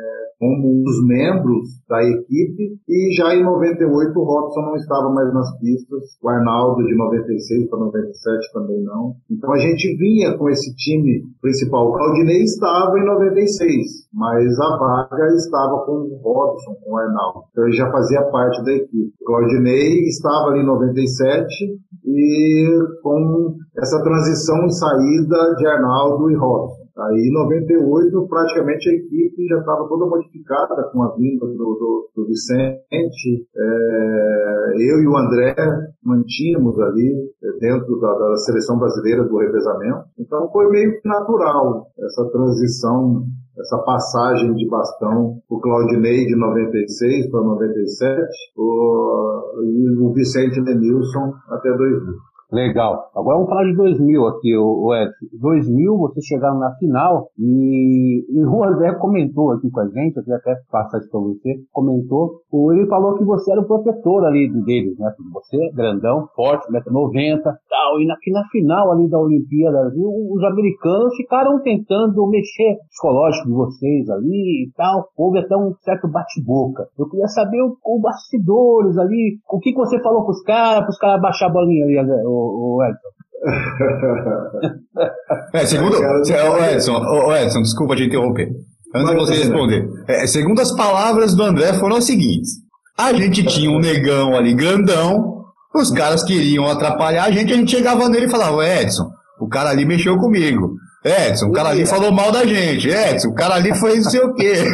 como um dos membros da equipe, e já em 98 o Robson não estava mais nas pistas, o Arnaldo de 96 para 97 também não. Então a gente vinha com esse time principal. O Claudinei estava em 96, mas a vaga estava com o Robson, com o Arnaldo. Então ele já fazia parte da equipe. O Claudinei estava ali em 97 e com essa transição e saída de Arnaldo e Robson. Aí em 98 praticamente a equipe já estava toda modificada com a vinda do, do, do Vicente. É, eu e o André mantínhamos ali é, dentro da, da seleção brasileira do revezamento. Então foi meio natural essa transição essa passagem de bastão, o Claudinei de 96 para 97 o, e o Vicente Lenilson até 2000. Legal. Agora vamos falar de 2000 aqui, o Edson. 2000, vocês chegaram na final e, e o André comentou aqui com a gente, eu queria até passar isso para você, comentou, ele falou que você era o protetor ali deles, né? Você, grandão, forte, 1,90m, tal, e na, na final ali da Olimpíada, os americanos ficaram tentando mexer o psicológico de vocês ali e tal, houve até um certo bate-boca. Eu queria saber o, o bastidores ali, o que, que você falou pros caras, pros caras baixar a bolinha ali, o, o Edson? é, segundo. O Edson, o Edson, desculpa te interromper. Antes de você responder. É, segundo as palavras do André, foram as seguintes: a gente tinha um negão ali grandão, os caras queriam atrapalhar a gente, a gente chegava nele e falava: Edson, o cara ali mexeu comigo. Edson, o cara ali falou mal da gente. Edson, o cara ali foi não sei o quê.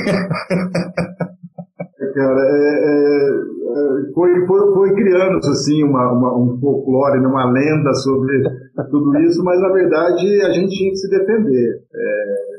Cara, é, é, foi, foi, foi criando assim uma, uma, um folclore, né, uma lenda sobre tudo isso, mas na verdade a gente tinha que se defender. É,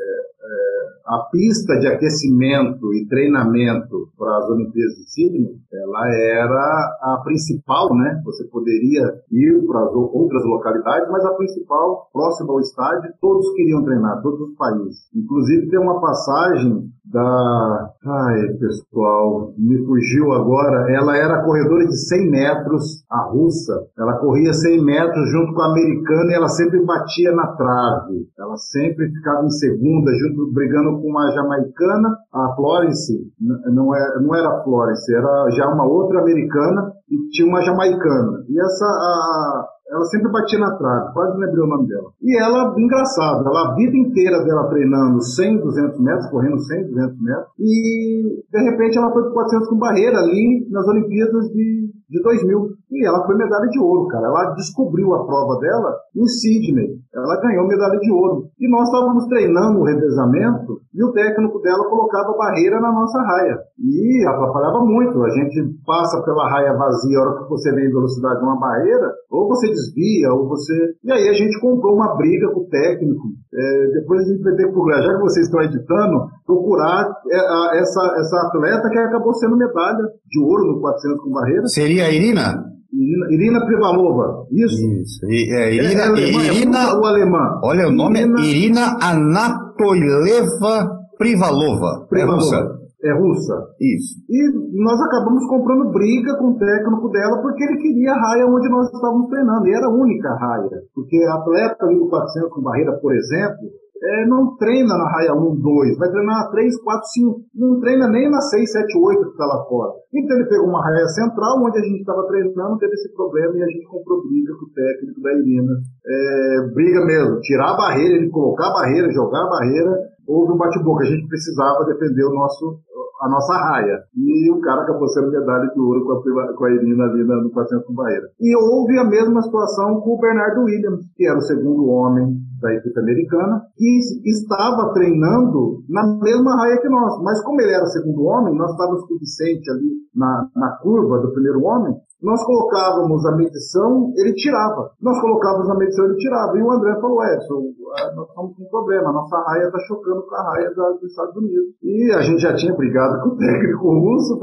a pista de aquecimento e treinamento para as Olimpíadas de Sydney, ela era a principal, né? Você poderia ir para as outras localidades, mas a principal, próxima ao estádio, todos queriam treinar, todos os países. Inclusive tem uma passagem da. Ai, pessoal, me fugiu agora. Ela era corredora de 100 metros, a russa. Ela corria 100 metros junto com a americana e ela sempre batia na trave. Ela sempre ficava em segunda, junto, brigando com uma jamaicana, a Florence. Não era, é, não era a Florence, era já uma outra americana e tinha uma jamaicana. E essa. A, ela sempre batia na trave, quase lembrei o nome dela. E ela, engraçado, ela a vida inteira dela treinando 100, 200 metros, correndo 100, 200 metros, e de repente ela foi para 400 com barreira ali nas Olimpíadas de, de 2000. E ela foi medalha de ouro, cara. Ela descobriu a prova dela em Sydney. Ela ganhou medalha de ouro. E nós estávamos treinando o revezamento e o técnico dela colocava barreira na nossa raia. E atrapalhava muito. A gente passa pela raia vazia, a hora que você vem em velocidade de uma barreira, ou você desvia, ou você. E aí a gente comprou uma briga com o técnico. É, depois a gente vai ter que procurar, já que vocês estão editando, procurar é, essa, essa atleta que acabou sendo medalha de ouro no 400 com barreira. Seria a Irina? Irina, Irina Privalova, isso? Isso. é, Irina, é, é Irina, é o alemã. Olha, o nome Irina, é Irina Anatoileva Privalova. Privalova. É russa. É russa. Isso. E nós acabamos comprando briga com o técnico dela porque ele queria a raia onde nós estávamos treinando. E era a única raia. Porque a atleta ali do 400 com barreira, por exemplo, é, não treina na raia 1, 2, vai treinar na 3, 4, 5. Não treina nem na 6, 7, 8 que está lá fora. Então ele pegou uma raia central, onde a gente estava treinando, teve esse problema e a gente comprou briga com o técnico da Irina. É, briga mesmo, tirar a barreira, ele colocar a barreira, jogar a barreira. Houve um bate-boca, a gente precisava defender o nosso, a nossa raia. E o cara acabou sendo medalha de ouro com a, com a Irina ali no 400 com barreira. E houve a mesma situação com o Bernardo Williams, que era o segundo homem da equipe americana, que estava treinando na mesma raia que nós. Mas como ele era segundo homem, nós estávamos com o Vicente ali na, na curva do primeiro homem, nós colocávamos a medição, ele tirava. Nós colocávamos a medição, ele tirava. E o André falou, Edson, ah, nós estamos com um problema, a nossa raia está chocando com a raia dos Estados Unidos. E a gente já tinha brigado com o técnico russo,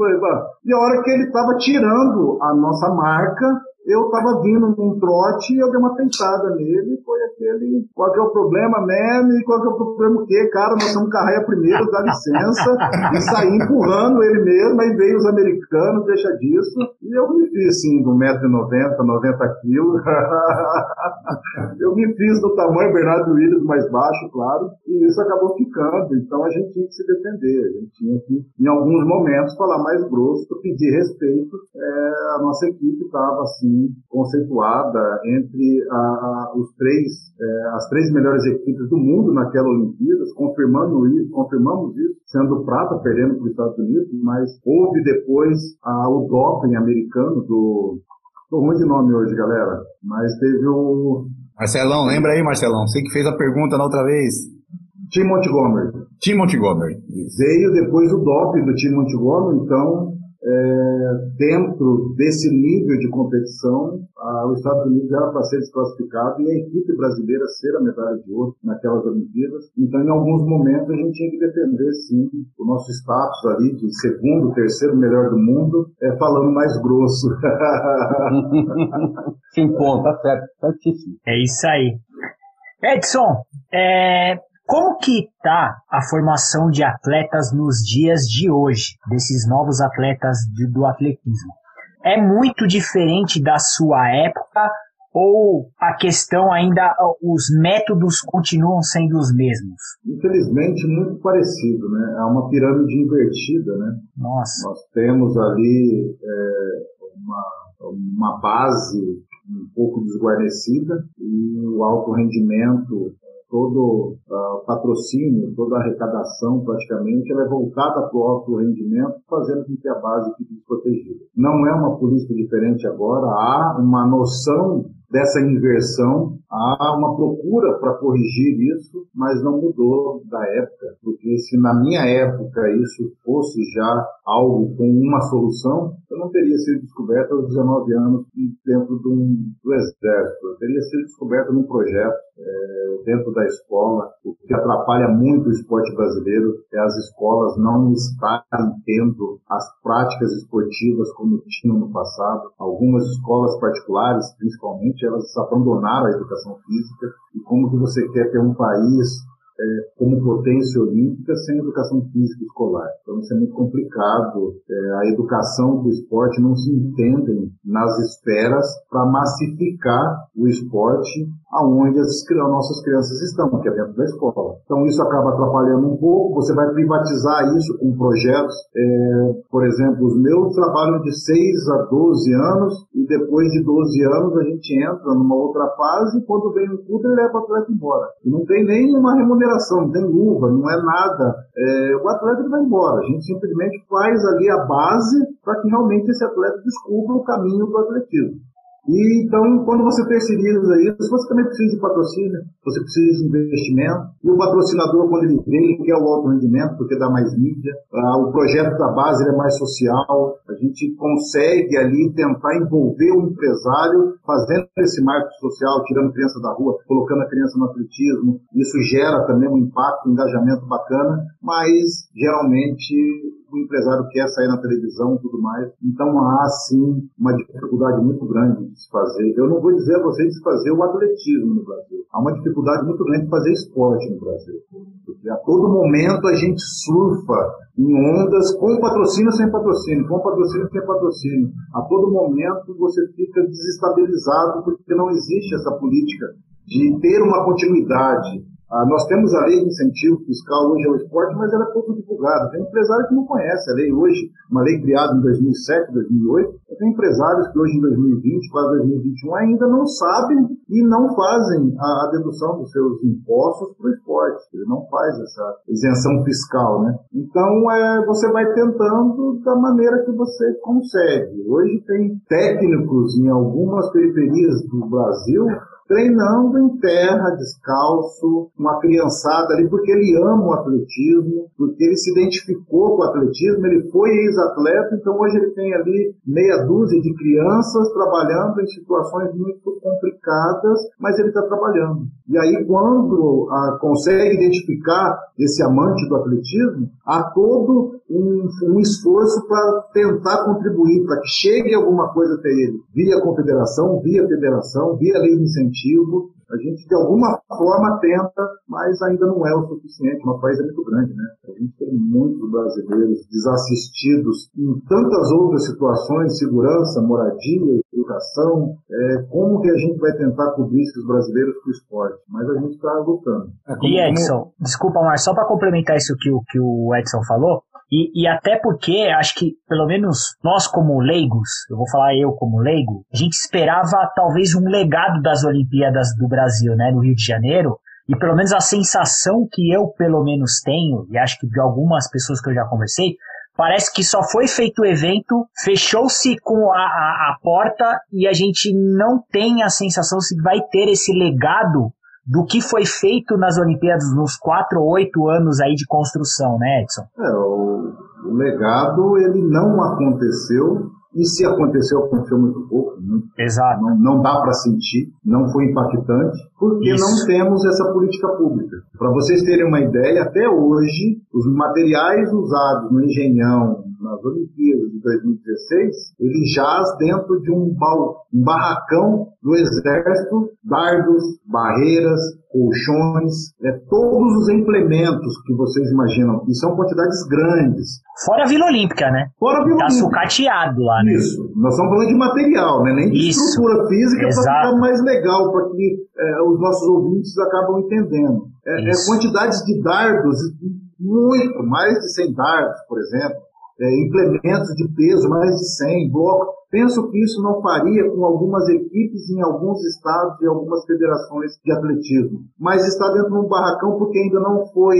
e a hora que ele estava tirando a nossa marca, eu estava vindo num trote e eu dei uma tentada nele. Foi aquele: qual que é o problema, man? E qual que é o problema o quê? Cara, nós estamos carreira primeiro, dá licença. e saí empurrando ele mesmo. Aí veio os americanos, deixa disso. E eu me fiz assim, de 1,90m, 90 quilos. eu me fiz do tamanho Bernardo Williams, mais baixo, claro. E isso acabou ficando. Então a gente tinha que se defender. A gente tinha que, em alguns momentos, falar mais grosso, pedir respeito. É, a nossa equipe estava assim conceituada entre a, a, os três, é, as três melhores equipes do mundo naquela Olimpíadas, confirmando isso, confirmamos isso, sendo prata, perdendo para os Estados Unidos, mas houve depois a, o doping americano do. Estou ruim de nome hoje, galera, mas teve o. Marcelão, lembra aí, Marcelão? Você que fez a pergunta na outra vez. Tim Montgomery. Tim Montgomery. Veio depois o doping do Tim Montgomery, então é, dentro desse nível de competição, a, os Estados Unidos era para ser desclassificado e a equipe brasileira ser a medalha de ouro naquelas Olimpíadas. Então, em alguns momentos, a gente tinha que defender, sim, o nosso status ali de segundo, terceiro melhor do mundo, é, falando mais grosso. sim, ponto, tá certo, certíssimo. É isso aí. Edson, é, como que está a formação de atletas nos dias de hoje, desses novos atletas de, do atletismo? É muito diferente da sua época ou a questão ainda, os métodos continuam sendo os mesmos? Infelizmente, muito parecido, né? É uma pirâmide invertida, né? Nossa. Nós temos ali é, uma, uma base um pouco desguarnecida e o alto rendimento todo uh, patrocínio, toda arrecadação praticamente, ela é voltada para o alto rendimento, fazendo com que a base fique desprotegida. Não é uma política diferente agora, há uma noção dessa inversão, há uma procura para corrigir isso, mas não mudou da época, porque se na minha época isso fosse já algo com uma solução, eu não teria sido descoberto aos 19 anos dentro do, do exército, eu teria sido descoberto num projeto é, dentro da escola. O que atrapalha muito o esporte brasileiro é as escolas não estarem tendo as práticas esportivas como tinham no passado. Algumas escolas particulares, principalmente, elas abandonaram a educação física. E como que você quer ter um país é, como potência olímpica sem educação física escolar. Então isso é muito complicado. É, a educação do esporte não se entendem nas esferas para massificar o esporte aonde as, as, nossas crianças estão, que é dentro da escola. Então isso acaba atrapalhando um pouco. Você vai privatizar isso com projetos. É, por exemplo, os meus trabalham de 6 a 12 anos e depois de 12 anos a gente entra numa outra fase e quando vem um clube ele leva o atleta embora. E não tem nenhuma remuneração, não tem luva, não é nada. É, o atleta vai embora. A gente simplesmente faz ali a base para que realmente esse atleta descubra o caminho do atletismo. E então, quando você terceiriza isso, você também precisa de patrocínio, você precisa de investimento. E o patrocinador, quando ele vem, ele quer o alto rendimento, porque dá mais mídia. Ah, o projeto da base é mais social. A gente consegue ali tentar envolver o empresário, fazendo esse marco social, tirando criança da rua, colocando a criança no atletismo. Isso gera também um impacto, um engajamento bacana, mas geralmente o empresário quer sair na televisão e tudo mais. Então há sim uma dificuldade muito grande de se fazer. Eu não vou dizer a vocês de fazer o atletismo no Brasil. Há uma dificuldade muito grande de fazer esporte no Brasil. Porque a todo momento a gente surfa em ondas com patrocínio sem patrocínio, com patrocínio sem patrocínio. A todo momento você fica desestabilizado porque não existe essa política de ter uma continuidade, ah, nós temos a lei de incentivo fiscal hoje ao esporte, mas ela é pouco divulgada. Tem empresário que não conhece a lei hoje, uma lei criada em 2007, 2008. Tem empresários que hoje em 2020, quase 2021, ainda não sabem e não fazem a, a dedução dos seus impostos para o esporte. Ele não faz essa isenção fiscal, né? Então, é, você vai tentando da maneira que você consegue. Hoje tem técnicos em algumas periferias do Brasil treinando em terra, descalço, uma criançada ali, porque ele ama o atletismo, porque ele se identificou com o atletismo, ele foi ex-atleta, então hoje ele tem ali meia dúzia de crianças trabalhando em situações muito complicadas, mas ele está trabalhando. E aí, quando ah, consegue identificar esse amante do atletismo, há todo um, um esforço para tentar contribuir, para que chegue alguma coisa até ele, via confederação, via federação, via lei de incentivo, a gente, de alguma forma, tenta, mas ainda não é o suficiente. Nosso país é muito grande, né? A gente tem muitos brasileiros desassistidos em tantas outras situações, segurança, moradia, educação. É, como que a gente vai tentar cobrir esses brasileiros com o esporte? Mas a gente está lutando. É, e Edson, como... desculpa, mas só para complementar isso que o, que o Edson falou, e, e, até porque acho que, pelo menos nós como leigos, eu vou falar eu como leigo, a gente esperava talvez um legado das Olimpíadas do Brasil, né, no Rio de Janeiro, e pelo menos a sensação que eu pelo menos tenho, e acho que de algumas pessoas que eu já conversei, parece que só foi feito o evento, fechou-se com a, a, a porta e a gente não tem a sensação se vai ter esse legado do que foi feito nas Olimpíadas nos quatro ou oito anos aí de construção, né, Edson? É, o, o legado ele não aconteceu e se aconteceu, aconteceu muito pouco. Né? Exato. Não, não dá para sentir, não foi impactante, porque Isso. não temos essa política pública. Para vocês terem uma ideia, até hoje, os materiais usados no Engenhão, nas Olimpíadas de 2016, ele jaz dentro de um, um barracão do Exército, dardos, barreiras, colchões, é, todos os implementos que vocês imaginam, e são quantidades grandes. Fora a Vila Olímpica, né? Fora a Vila tá Olímpica. sucateado lá, né? Isso. Nós estamos falando de material, né? Nem de Isso. estrutura física para ficar mais legal, para que é, os nossos ouvintes acabam entendendo. É, é, quantidades de dardos, muito, mais de 100 dardos, por exemplo é, implementos de peso, mais de 100 blocos. Penso que isso não faria com algumas equipes em alguns estados e algumas federações de atletismo. Mas está dentro de um barracão porque ainda não foi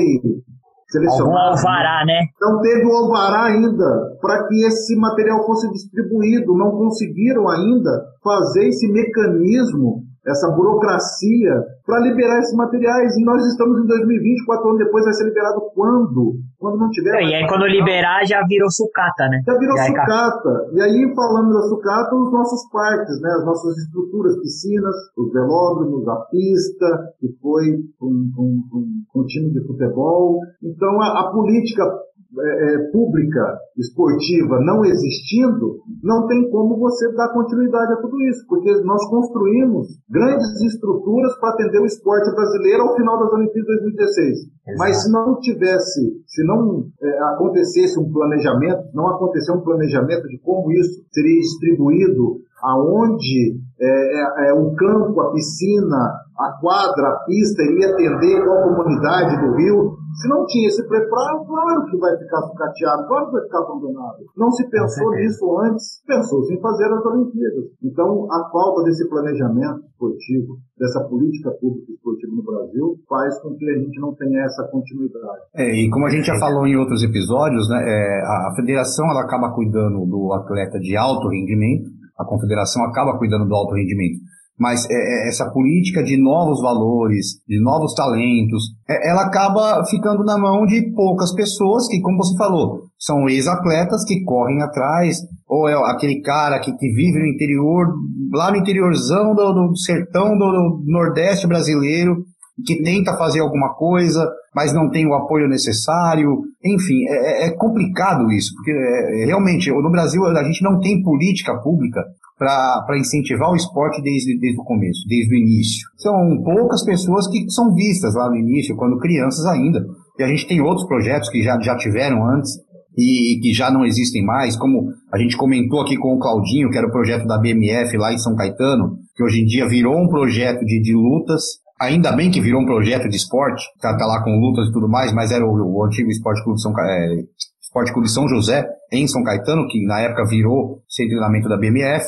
selecionado. Algum alvará, né? Não teve o alvará ainda para que esse material fosse distribuído. Não conseguiram ainda fazer esse mecanismo essa burocracia para liberar esses materiais. E nós estamos em 2020, quatro anos depois vai ser liberado quando? Quando não tiver. É, e aí quando liberar já virou sucata, né? Já virou sucata. E aí, falando da sucata, os nossos parques, né? as nossas estruturas, piscinas, os velódromos, a pista, que foi com, com, com, com time de futebol. Então a, a política é, é, pública esportiva não existindo, não tem como você dar continuidade a tudo isso, porque nós construímos grandes estruturas para atender o esporte brasileiro ao final das Olimpíadas de 2016. Exato. Mas se não tivesse, se não é, acontecesse um planejamento, não aconteceu um planejamento de como isso seria distribuído, aonde é, é, é o campo, a piscina, a quadra, a pista iria atender qual comunidade do Rio. Se não tinha esse preparo, claro que vai ficar sucateado, claro que vai ficar abandonado. Não se pensou nisso antes, pensou-se em fazer as Olimpíadas. Então, a falta desse planejamento esportivo, dessa política pública esportiva no Brasil, faz com que a gente não tenha essa continuidade. É, e como a gente já falou em outros episódios, né, é, a federação ela acaba cuidando do atleta de alto rendimento, a confederação acaba cuidando do alto rendimento mas é, é, essa política de novos valores, de novos talentos, é, ela acaba ficando na mão de poucas pessoas que, como você falou, são ex-atletas que correm atrás, ou é aquele cara que, que vive no interior, lá no interiorzão do, do sertão do, do Nordeste brasileiro, que tenta fazer alguma coisa, mas não tem o apoio necessário. Enfim, é, é, complicado isso, porque é, realmente no Brasil a gente não tem política pública para incentivar o esporte desde, desde o começo, desde o início. São poucas pessoas que são vistas lá no início, quando crianças ainda. E a gente tem outros projetos que já, já tiveram antes e, que já não existem mais, como a gente comentou aqui com o Claudinho, que era o projeto da BMF lá em São Caetano, que hoje em dia virou um projeto de, de lutas, Ainda bem que virou um projeto de esporte, tá, tá lá com lutas e tudo mais, mas era o, o antigo Esporte Clube São, é, Esporte Clube São José, em São Caetano, que na época virou sem treinamento da BMF.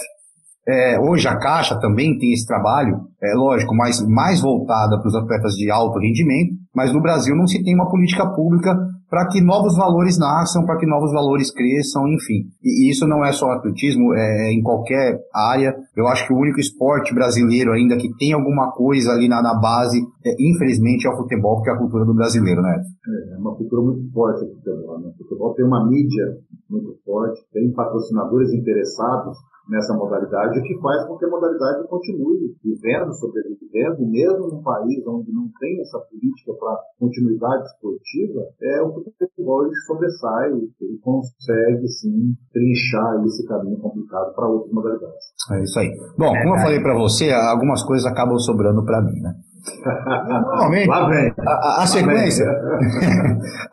É, hoje a Caixa também tem esse trabalho, é lógico, mais, mais voltada para os atletas de alto rendimento, mas no Brasil não se tem uma política pública para que novos valores nasçam, para que novos valores cresçam, enfim. E isso não é só atletismo, é em qualquer área. Eu acho que o único esporte brasileiro ainda que tem alguma coisa ali na, na base, é, infelizmente, é o futebol, porque é a cultura do brasileiro, né? É, é uma cultura muito forte o futebol. Né? O futebol tem uma mídia muito forte, tem patrocinadores interessados nessa modalidade, o que faz com que a modalidade continue vivendo, sobrevivendo, mesmo num país onde não tem essa política para continuidade esportiva, é o futebol ele sobressai, ele consegue sim trinchar esse caminho complicado para outras modalidades. É isso aí. Bom, como eu falei para você, algumas coisas acabam sobrando para mim, né? Normalmente, Lá vem. A, a sequência,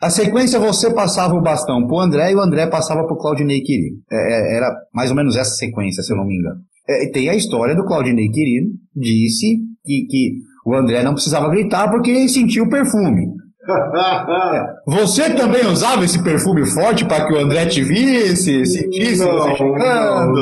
a sequência você passava o bastão pro André e o André passava pro Claudinei Quirino. É, é, era mais ou menos essa sequência, se eu não me engano. É, tem a história do Claudinei Quirino, disse que, que o André não precisava gritar porque ele sentiu o perfume. Você também usava esse perfume forte para que o André te visse, sentisse não, você chegando? Não,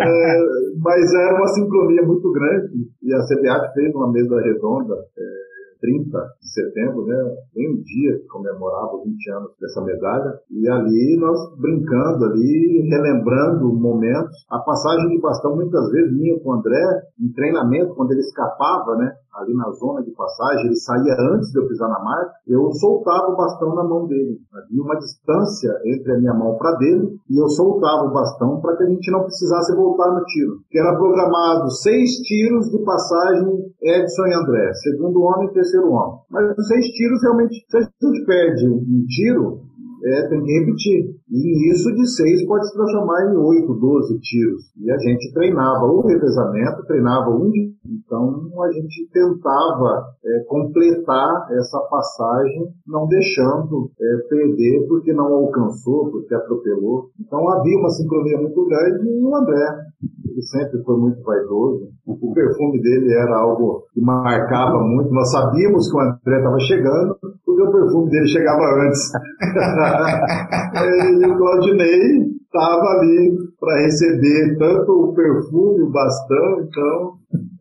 é, mas era uma sincronia muito grande e a CBAT fez uma mesa redonda é, 30 de setembro, né? Em um dia que comemorava 20 anos dessa medalha. E ali nós brincando ali, relembrando momentos. A passagem de bastão muitas vezes minha com o André, em treinamento, quando ele escapava, né? Ali na zona de passagem, ele saía antes de eu pisar na marca, eu soltava o bastão na mão dele. Havia uma distância entre a minha mão para dele e eu soltava o bastão para que a gente não precisasse voltar no tiro. Que era programado seis tiros de passagem Edson e André, segundo homem e terceiro homem. Mas os seis tiros realmente, se a gente perde um tiro, é, tem que repetir. E isso de seis pode se transformar em oito, doze tiros. E a gente treinava o revezamento, treinava um de... Então a gente tentava é, completar essa passagem, não deixando é, perder porque não alcançou, porque atropelou. Então havia uma sincronia muito grande e o André, ele sempre foi muito vaidoso. O perfume dele era algo que marcava muito. Nós sabíamos que o André estava chegando, porque o perfume dele chegava antes. e o Claudinei estava ali para receber tanto o perfume, o bastão, então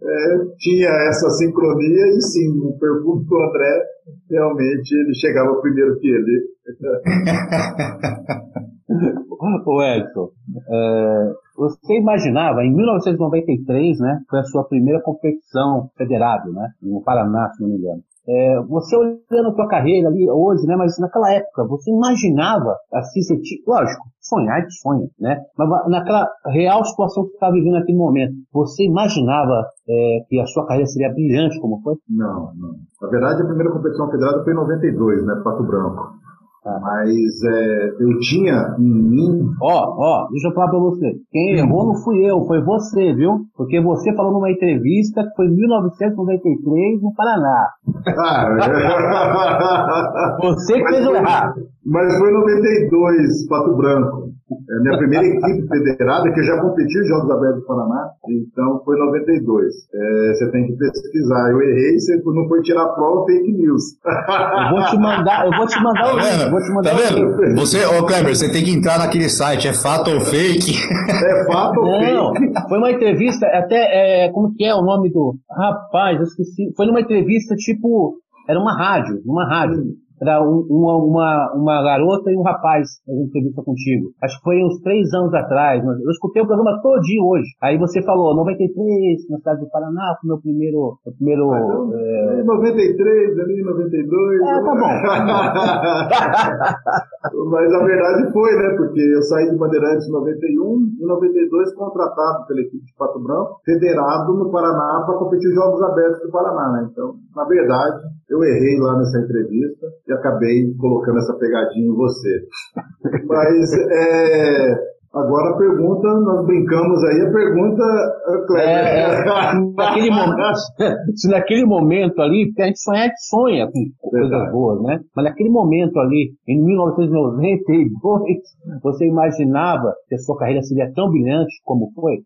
é, tinha essa sincronia e sim, o perfume do André realmente ele chegava primeiro que ele. Ô Edson, é, você imaginava, em 1993, né, foi a sua primeira competição federada, né, no Paraná, se não me engano. É, você olhando a sua carreira ali hoje, né, mas naquela época, você imaginava, assim, você tinha, lógico, sonhar de sonho, né, mas naquela real situação que você estava vivendo naquele momento, você imaginava é, que a sua carreira seria brilhante como foi? Não, não. Na verdade, a primeira competição federada foi em 92, né, Pato Branco. Tá. Mas é, eu tinha em mim. Ó, ó, deixa eu falar pra você. Quem hum. errou não fui eu, foi você, viu? Porque você falou numa entrevista que foi em 1993 no Paraná. Ah, é. você que fez o errado. Mas foi em 92, Pato Branco. É a minha primeira equipe federada, que eu já competi os Jogos Abertos do Paraná, então foi 92. É, você tem que pesquisar. Eu errei, você não foi tirar a prova, fake news. Eu vou te mandar, eu vou te mandar o link. Vou te mandar tá vendo? Você, ô Kleber, você tem que entrar naquele site, é fato ou fake? É fato ou fake? Não, foi uma entrevista, até, é, como que é o nome do... Rapaz, eu esqueci. Foi numa entrevista tipo, era uma rádio, uma rádio era um, uma, uma, uma garota e um rapaz fazendo entrevista contigo. Acho que foi uns três anos atrás. Eu escutei o programa todinho hoje. Aí você falou, 93, na cidade do Paraná, foi meu primeiro. Meu primeiro é... 93, ali, 92. É, tá bom. Mas a verdade foi, né? Porque eu saí de Bandeirantes em 91, em 92 contratado pela equipe de Pato Branco, federado no Paraná para competir os Jogos Abertos do Paraná, né? Então, na verdade, eu errei lá nessa entrevista e acabei colocando essa pegadinha em você. Mas é, agora a pergunta, nós brincamos aí, a pergunta, Cleber. É, é, naquele momento, se naquele momento ali, porque a gente sonha, a gente sonha com coisas boas, né? Mas naquele momento ali, em 1992, você imaginava que a sua carreira seria tão brilhante como foi?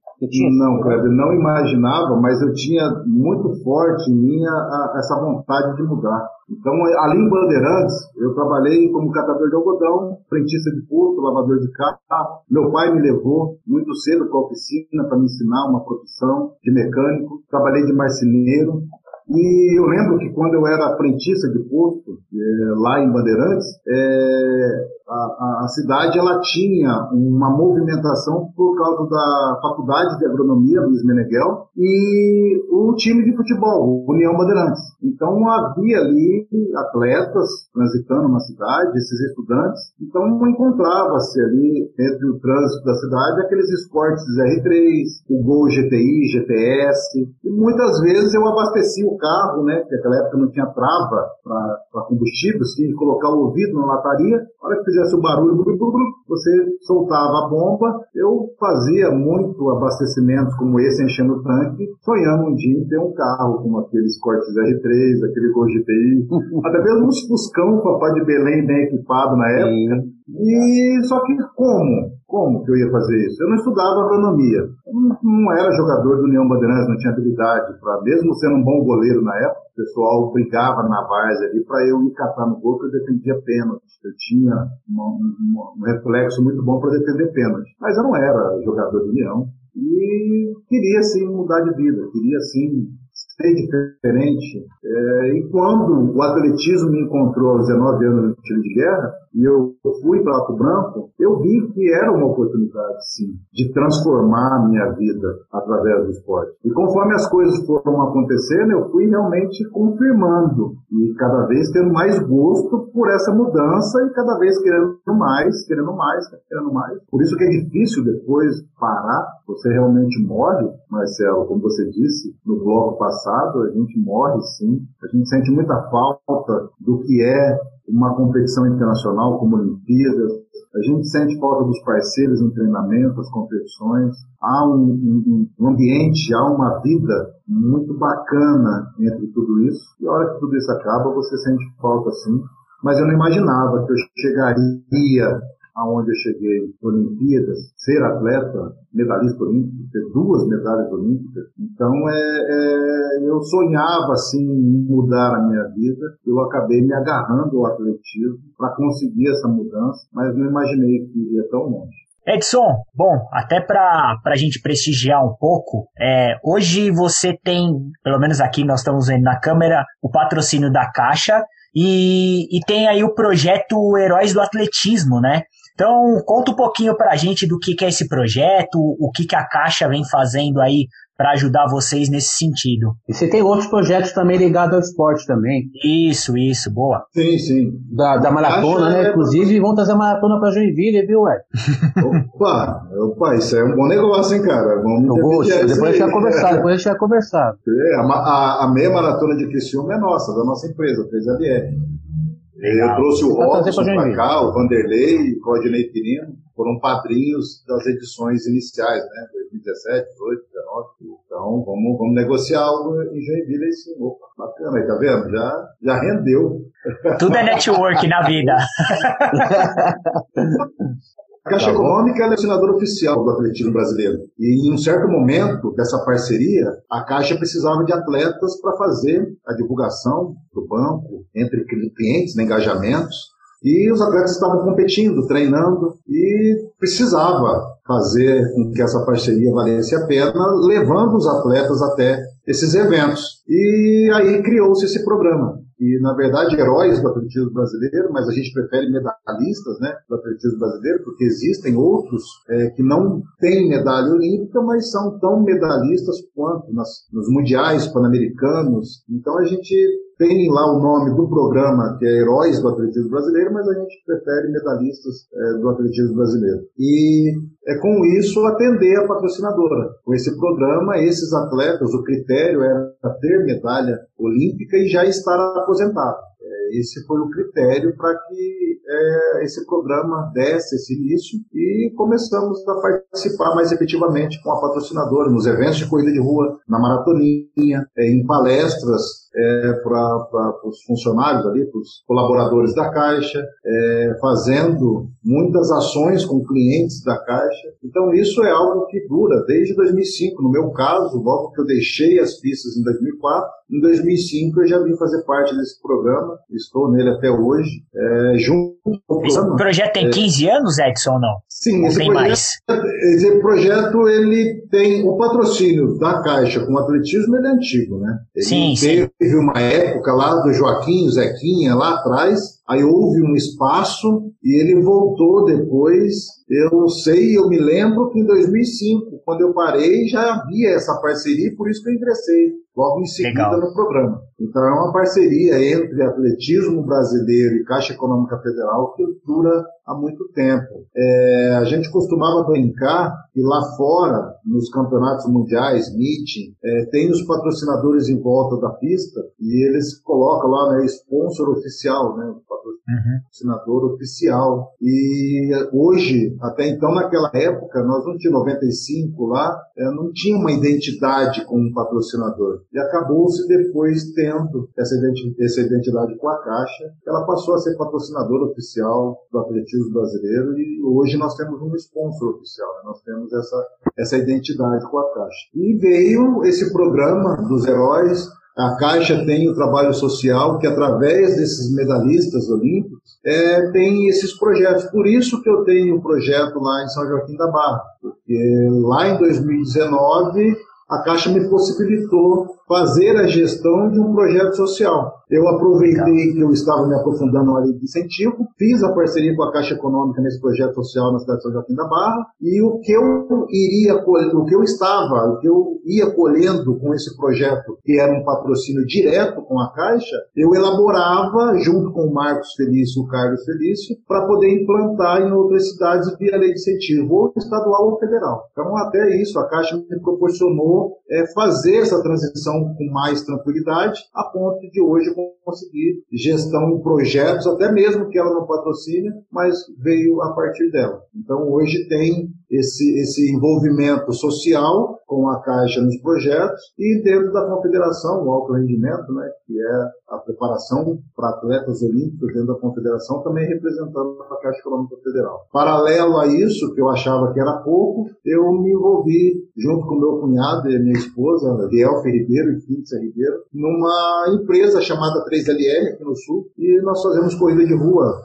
Não, Kleber, não imaginava, mas eu tinha muito forte em mim a, a, essa vontade de mudar. Então, ali em Bandeirantes, eu trabalhei como catador de algodão, frentista de posto, lavador de carro. Meu pai me levou muito cedo para a oficina para me ensinar uma profissão de mecânico. Trabalhei de marceneiro. E eu lembro que quando eu era frentista de posto, é, lá em Bandeirantes, é, a, a, cidade ela tinha uma movimentação por causa da Faculdade de Agronomia Luiz Meneghel e o time de futebol, União Bandeirantes. Então havia ali atletas transitando na cidade, esses estudantes. Então encontrava-se ali entre o trânsito da cidade aqueles esportes R3, o Gol GTI, GPS. E muitas vezes eu abastecia o carro, né? Porque naquela época não tinha trava para combustível, que colocar o ouvido na lataria. A hora que fizesse o barulho, você soltava a bomba. Eu fazia muito abastecimentos como esse, enchendo o tanque, sonhando um dia em ter um carro como aqueles Cortes R3, aquele Gol GTI, até mesmo uns Fuscão, papai de Belém bem equipado na época. Sim. E só que como? Como que eu ia fazer isso? Eu não estudava agronomia. Eu não, era jogador do União Bandeirantes, não tinha habilidade para, mesmo sendo um bom goleiro na época, o pessoal brigava na várzea ali para eu me catar no gol, que eu defendia pênalti. Eu tinha uma, uma, um reflexo muito bom para defender pênalti. Mas eu não era jogador do União. E queria sim mudar de vida, queria sim diferente. É, e quando o atletismo me encontrou aos 19 anos no time de guerra, e eu fui para Alto Branco, eu vi que era uma oportunidade, sim, de transformar a minha vida através do esporte. E conforme as coisas foram acontecendo, eu fui realmente confirmando e cada vez tendo mais gosto por essa mudança e cada vez querendo mais, querendo mais, querendo mais. Por isso que é difícil depois parar. Você realmente morre, Marcelo, como você disse no bloco passado, a gente morre sim. A gente sente muita falta do que é uma competição internacional como Olimpíadas, a gente sente falta dos parceiros em treinamento, as competições. Há um, um, um, ambiente, há uma vida muito bacana entre tudo isso. E a hora que tudo isso acaba, você sente falta sim. Mas eu não imaginava que eu chegaria aonde eu cheguei, Olimpíadas, ser atleta, medalhista olímpico, ter duas medalhas olímpicas. Então, é, é, eu sonhava assim em mudar a minha vida. Eu acabei me agarrando ao atletismo para conseguir essa mudança, mas não imaginei que iria tão longe. Edson, bom, até para a gente prestigiar um pouco, é, hoje você tem, pelo menos aqui nós estamos vendo na câmera, o patrocínio da Caixa e, e tem aí o projeto Heróis do Atletismo, né? Então, conta um pouquinho para a gente do que, que é esse projeto, o que, que a Caixa vem fazendo aí para ajudar vocês nesse sentido. E você tem outros projetos também ligados ao esporte também. Isso, isso, boa. Sim, sim. Da, da maratona, né? É... Inclusive, vão trazer a maratona para Joinville, viu, ué? Opa, opa, isso é um bom negócio, hein, cara? Vamos Eu vou, depois a gente vai conversar, depois a gente vai conversar. É, a, a, a meia maratona de Criciúma é nossa, da nossa empresa, 3ADR. Legal. Eu trouxe o Robson para cá, o Vanderlei, o Rodney Quirino, foram padrinhos das edições iniciais, né? 2017, 18, 19. Então, vamos, vamos negociar algo em Joinville aí sim. Opa, bacana aí, tá vendo? Já, já rendeu. Tudo é network na vida. A Caixa tá Econômica é a assinadora oficial do atletismo brasileiro. E em um certo momento dessa parceria, a Caixa precisava de atletas para fazer a divulgação do banco entre clientes, né, engajamentos. E os atletas estavam competindo, treinando e precisava fazer com que essa parceria valesse a pena, levando os atletas até esses eventos. E aí criou-se esse programa e, na verdade, heróis do atletismo brasileiro, mas a gente prefere medalhistas né, do atletismo brasileiro, porque existem outros é, que não têm medalha olímpica, mas são tão medalhistas quanto nas, nos mundiais pan-americanos. Então, a gente tem lá o nome do programa, que é Heróis do Atletismo Brasileiro, mas a gente prefere medalhistas é, do atletismo brasileiro. E é com isso atender a patrocinadora. Com esse programa, esses atletas, o critério era ter medalha olímpica e já estar aposentado. É, esse foi o critério para que é, esse programa desse esse início e começamos a participar mais efetivamente com a patrocinadora nos eventos de corrida de rua, na maratoninha, é, em palestras é, para os funcionários ali, para os colaboradores da Caixa, é, fazendo muitas ações com clientes da Caixa. Então, isso é algo que dura desde 2005. No meu caso, logo que eu deixei as pistas em 2004, em 2005 eu já vim fazer parte desse programa, estou nele até hoje, é, junto com Esse projeto tem 15 é, anos, Edson, ou não? Sim, ou esse tem projeto, mais? esse projeto ele tem o patrocínio da Caixa com o atletismo, ele é antigo, né? Ele sim, teve sim. uma época lá do Joaquim, Zequinha, lá atrás, Aí houve um espaço e ele voltou depois. Eu sei, eu me lembro que em 2005, quando eu parei, já havia essa parceria por isso que eu ingressei logo em seguida Legal. no programa. Então é uma parceria entre atletismo brasileiro e Caixa Econômica Federal que dura há muito tempo. É, a gente costumava brincar que lá fora, nos campeonatos mundiais, meeting, é, tem os patrocinadores em volta da pista e eles colocam lá, né, sponsor oficial, né, patrocinador uhum. oficial. E hoje, até então, naquela época, nós não tínhamos 95 lá, é, não tinha uma identidade com um patrocinador. E acabou-se depois tendo essa identidade, essa identidade com a Caixa, ela passou a ser patrocinadora oficial do atletismo brasileiro e hoje nós temos um sponsor oficial, né? nós temos essa, essa identidade com a Caixa. E veio esse programa dos heróis, a Caixa tem o trabalho social que, através desses medalhistas olímpicos, é, tem esses projetos. Por isso que eu tenho um projeto lá em São Joaquim da Barra, porque lá em 2019 a Caixa me possibilitou fazer a gestão de um projeto social. Eu aproveitei que eu estava me aprofundando na lei de incentivo, fiz a parceria com a Caixa Econômica nesse projeto social na cidade de São Joaquim da Barra, e o que eu iria o que eu estava, o que eu ia colhendo com esse projeto, que era um patrocínio direto com a Caixa, eu elaborava junto com o Marcos Felício e o Carlos Felício para poder implantar em outras cidades via lei de incentivo, ou estadual ou federal. Então, até isso, a Caixa me proporcionou é, fazer essa transição com mais tranquilidade, a ponto de hoje conseguir gestão em projetos, até mesmo que ela não patrocine, mas veio a partir dela. Então hoje tem esse, esse envolvimento social com a Caixa nos projetos e dentro da confederação, o alto rendimento, né, que é a preparação para atletas olímpicos dentro da confederação, também representando a Caixa Econômica Federal. Paralelo a isso, que eu achava que era pouco, eu me envolvi junto com meu cunhado e minha esposa, Rielfe Ribeiro e Quintza Ribeiro, numa empresa chamada 3LL aqui no Sul, e nós fazemos corrida de rua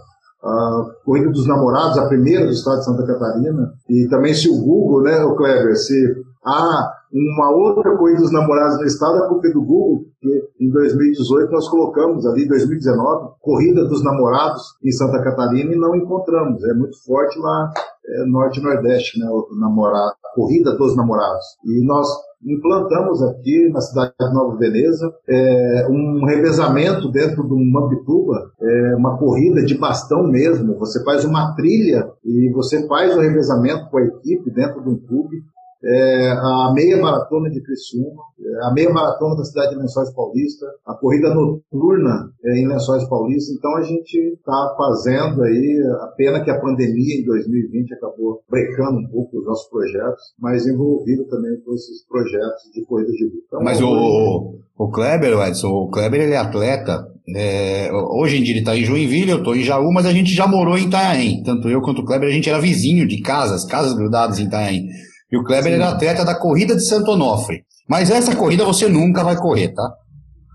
a Corrida dos Namorados, a primeira do estado de Santa Catarina, e também se o Google, né, o Kleber, se há uma outra Corrida dos Namorados no estado, a culpa é do Google, que em 2018 nós colocamos ali, 2019, Corrida dos Namorados em Santa Catarina e não encontramos. É muito forte lá, é, Norte e Nordeste, né, o namorado, a Corrida dos Namorados. E nós implantamos aqui na cidade de Nova Veneza é, um revezamento dentro de um Mambituba, é, uma corrida de bastão mesmo. Você faz uma trilha e você faz o revezamento com a equipe dentro de um clube é, a meia maratona de Criciúma, é, a meia maratona da cidade de Lençóis Paulista, a corrida noturna é, em Lençóis Paulista. Então a gente está fazendo aí, a pena que a pandemia em 2020 acabou brecando um pouco os nossos projetos, mas envolvido também com esses projetos de corrida de rua. Então, mas o, o Kleber, Edson, o Kleber ele é atleta. É, hoje em dia ele está em Joinville, eu estou em Jaú, mas a gente já morou em Itanhaém. Tanto eu quanto o Kleber, a gente era vizinho de casas, casas grudadas em Itanhaém. E o Kleber Sim. era atleta da corrida de Santo Onofre. Mas essa corrida você nunca vai correr, tá?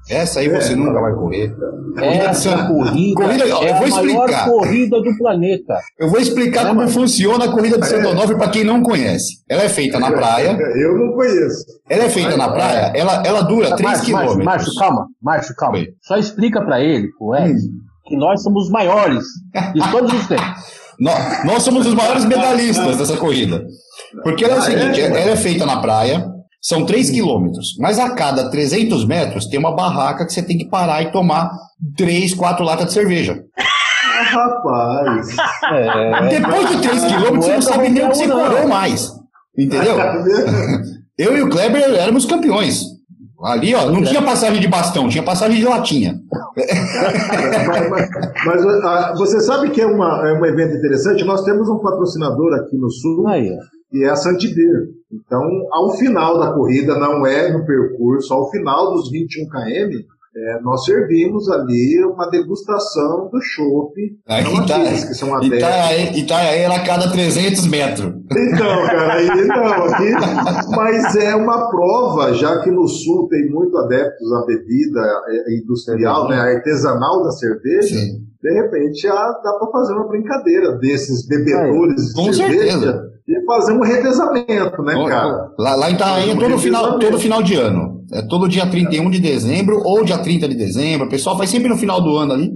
Essa aí você é, nunca vai correr. Corrida essa corrida, corrida é eu vou a explicar. maior corrida do planeta. Eu vou explicar é, como mas... funciona a corrida de Santo Onofre para quem não conhece. Ela é feita na praia. Eu não conheço. Ela é feita na praia, ela, ela dura 3 quilômetros. Márcio, calma, Márcio, calma. Só explica para ele, o Ed, hum. que nós somos os maiores de todos os tempos. Nós, nós somos os maiores medalhistas dessa corrida. Porque ela é o ah, seguinte, é? ela é feita na praia, são 3 quilômetros, mas a cada 300 metros tem uma barraca que você tem que parar e tomar 3, 4 latas de cerveja. Ah, rapaz. É... Depois de 3 quilômetros, você não sabe nem onde você correu mais. Entendeu? Eu e o Kleber éramos campeões. Ali, ó, não tinha passagem de bastão, tinha passagem de latinha. mas, mas, mas a, você sabe que é, uma, é um evento interessante? Nós temos um patrocinador aqui no Sul, Aí, que é a Santibir. Então, ao final da corrida, não é no percurso, ao final dos 21 km, é, nós servimos ali uma degustação do chopp. Aqui tá, que são adeptos. Itaí, Itaí era a cada 300 metros. Então, cara, aí não, aqui, mas é uma prova, já que no sul tem muito adeptos à bebida é, industrial, né, artesanal da cerveja. Sim. De repente, já dá para fazer uma brincadeira desses bebedores é, de cerveja. Certeza e fazer um revezamento, né, cara? Lá, lá em Itaém é todo final, todo final de ano. É todo dia 31 de dezembro ou dia 30 de dezembro. O pessoal faz sempre no final do ano ali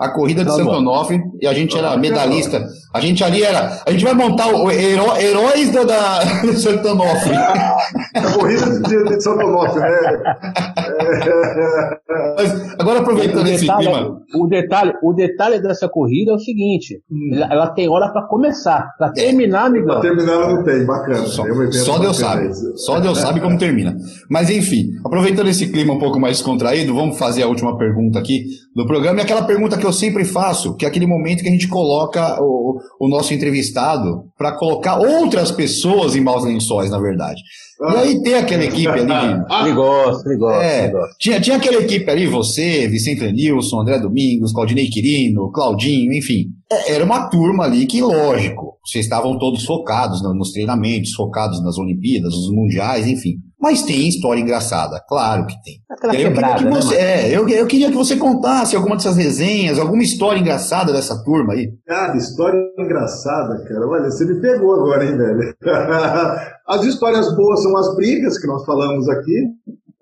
a corrida de tá Santo Onofre e a gente era medalhista. A gente ali era. A gente vai montar o heró, heróis da, da Santo Onofre. A corrida de, de Santo Onofre, né? Mas, agora aproveitando esse detalhe, clima. O detalhe, o detalhe dessa corrida é o seguinte: hum. ela, tem hora para começar. Para terminar, amigão. Para terminar, ela não tem, bacana. Só, só Deus sabe. Só Deus sabe como termina. Mas enfim, aproveitando esse clima um pouco mais descontraído, vamos fazer a última pergunta aqui do programa. E aquela pergunta que eu sempre faço, que é aquele momento que a gente coloca o, o nosso entrevistado para colocar outras pessoas em maus lençóis, na verdade. E aí tem aquela equipe ali. ele gosta, é, Tinha, tinha aquela equipe ali, você, Vicente Lenilson, André Domingos, Claudinei Quirino, Claudinho, enfim. É, era uma turma ali que, lógico, vocês estavam todos focados nos treinamentos, focados nas Olimpíadas, nos Mundiais, enfim. Mas tem história engraçada, claro que tem. Aquela eu quebrada, queria que né, você, é, eu, eu queria que você contasse alguma dessas resenhas, alguma história engraçada dessa turma aí. Cara, história engraçada, cara. Olha, você me pegou agora, hein, velho? As histórias boas são as brigas que nós falamos aqui.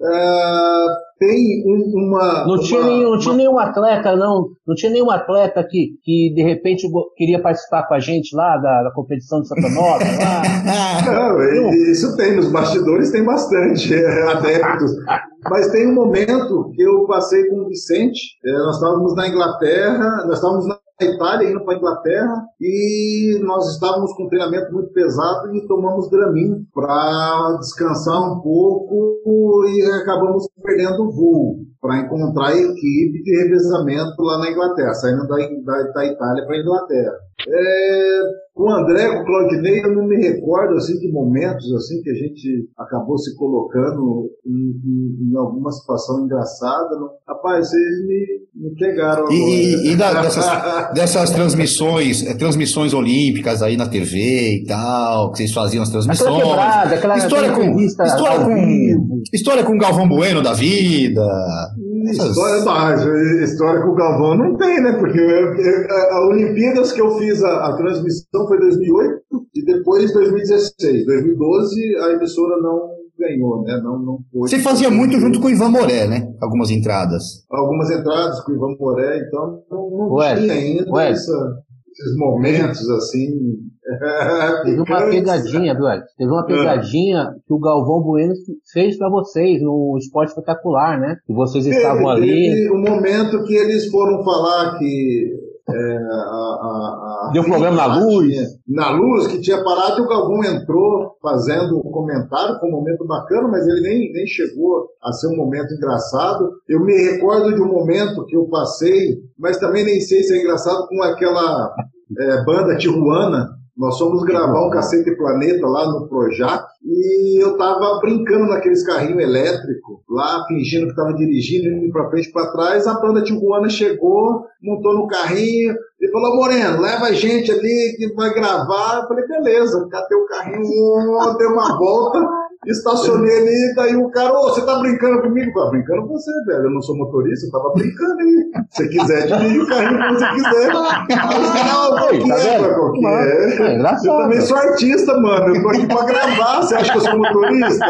É, tem um- uma. Não tinha, uma- nenhum, não tinha uma- nenhum atleta, não. Não tinha nenhum atleta que, que de repente queria participar com a gente lá da, da competição de Santa Nova. Não, e- isso tem, nos bastidores tem bastante é, adeptos. Mas tem um momento que eu passei com o Vicente, é, nós estávamos na Inglaterra, nós estávamos na Itália indo para a Inglaterra e nós estávamos com um treinamento muito pesado e tomamos Dramin para descansar um pouco e acabamos perdendo o voo para encontrar a equipe de revezamento lá na Inglaterra, saindo da, da, da Itália para a Inglaterra. É, o André, com o Claudinei, eu não me recordo assim, de momentos assim que a gente acabou se colocando em, em- em alguma situação engraçada. Não. Rapaz, vocês me, me pegaram E, e- e da- dessas, dessas transmissões, é, transmissões olímpicas aí na TV e tal, que vocês faziam as transmissões. Aquela quebrada, aquela, história, com, entrevista história, com, vivo. história com Galvão Bueno da vida. História, não, história com o Galvão não tem, né? Porque eu- eu- a, a Olimpíadas que eu fiz a, a transmissão foi em 2008 e depois 2016. 2012 a emissora não ganhou, né? Não, não foi. Você fazia muito junto com o Ivan Moré, né? Algumas entradas. Algumas entradas com o Ivan Moré, então não, não Ué, tinha ainda ué. essa- esses momentos assim. Teve uma pegadinha, Eduardo. Teve uma pegadinha que o Galvão Bueno fez pra vocês no Esporte Espetacular, né? Que vocês estavam ali. Teve um momento que eles foram falar que é, a, a- Deu problema na luz. na luz, que tinha parado e o Galvão entrou fazendo um comentário, foi um momento bacana, mas ele nem, nem chegou a ser um momento engraçado. Eu me recordo de um momento que eu passei, mas também nem sei se é engraçado, com aquela é, banda Tijuana. Nós fomos gravar um Cacete Planeta lá no Projac e eu tava brincando naqueles carrinhos elétricos, lá fingindo que tava dirigindo, indo pra frente e pra trás. A banda Tijuana chegou, montou no carrinho e falou: Moreno, leva a gente ali que vai gravar. Eu falei: beleza, catei o carrinho, dei uma volta. Estacionei ali, daí o cara, ô, você tá brincando comigo? Eu falei, brincando com você, velho. Eu não sou motorista, eu tava brincando aí. Se você quiser, dirige o carrinho que você quiser. Os caras, "Ah, qual Aí, que tá é, qual que é? Eu também sou artista, mano. Eu tô aqui pra gravar. Você acha que eu sou motorista?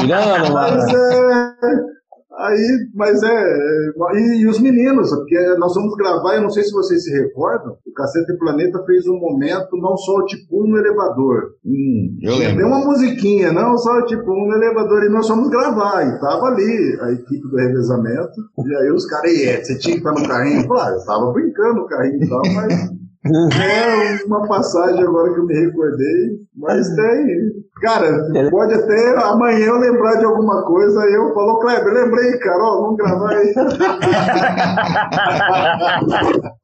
Mirando, Mas mano. é. Aí, mas é. é, E, e os meninos, porque nós vamos gravar, eu não sei se vocês se recordam, o Cacete Planeta fez um momento, não só o tipo 1 no elevador. Hum, eu Tinha lembro. uma musiquinha, não só o tipo 1 no elevador, e nós fomos gravar. E tava ali a equipe do revezamento. E aí os caras, e é, você tinha que estar no carrinho? Falei, ah, eu tava brincando no carrinho e tal, mas. É uma passagem agora que eu me recordei, mas tem. Cara, pode até amanhã eu lembrar de alguma coisa, aí eu falo, Kleber, lembrei, cara, ó, vamos gravar aí.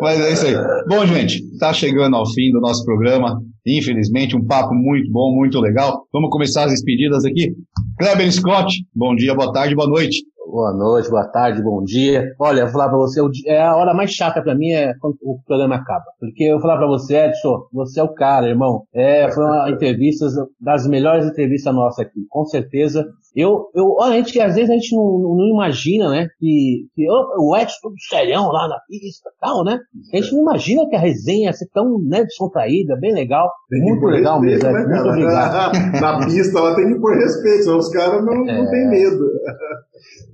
Mas é isso aí. Bom, gente, tá chegando ao fim do nosso programa. Infelizmente, um papo muito bom, muito legal. Vamos começar as despedidas aqui. Kleber Scott, bom dia, boa tarde, boa noite. Boa noite, boa tarde, bom dia. Olha, eu vou falar pra você, é a hora mais chata pra mim é quando o programa acaba. Porque eu vou falar pra você, Edson, você é o cara, irmão. É, foi uma entrevista das melhores entrevistas nossas aqui, com certeza. Eu, eu, olha, a gente, às vezes a gente não, não- imagina, né, que, que o Edson todo serião lá na pista e tal, né? A gente não imagina que a resenha ia ser tão, né, descontraída, bem legal. Muito legal respeito, mesmo, né, Edson. Muito obrigado. Na pista lá tem que pôr respeito, senão os caras não, não têm medo.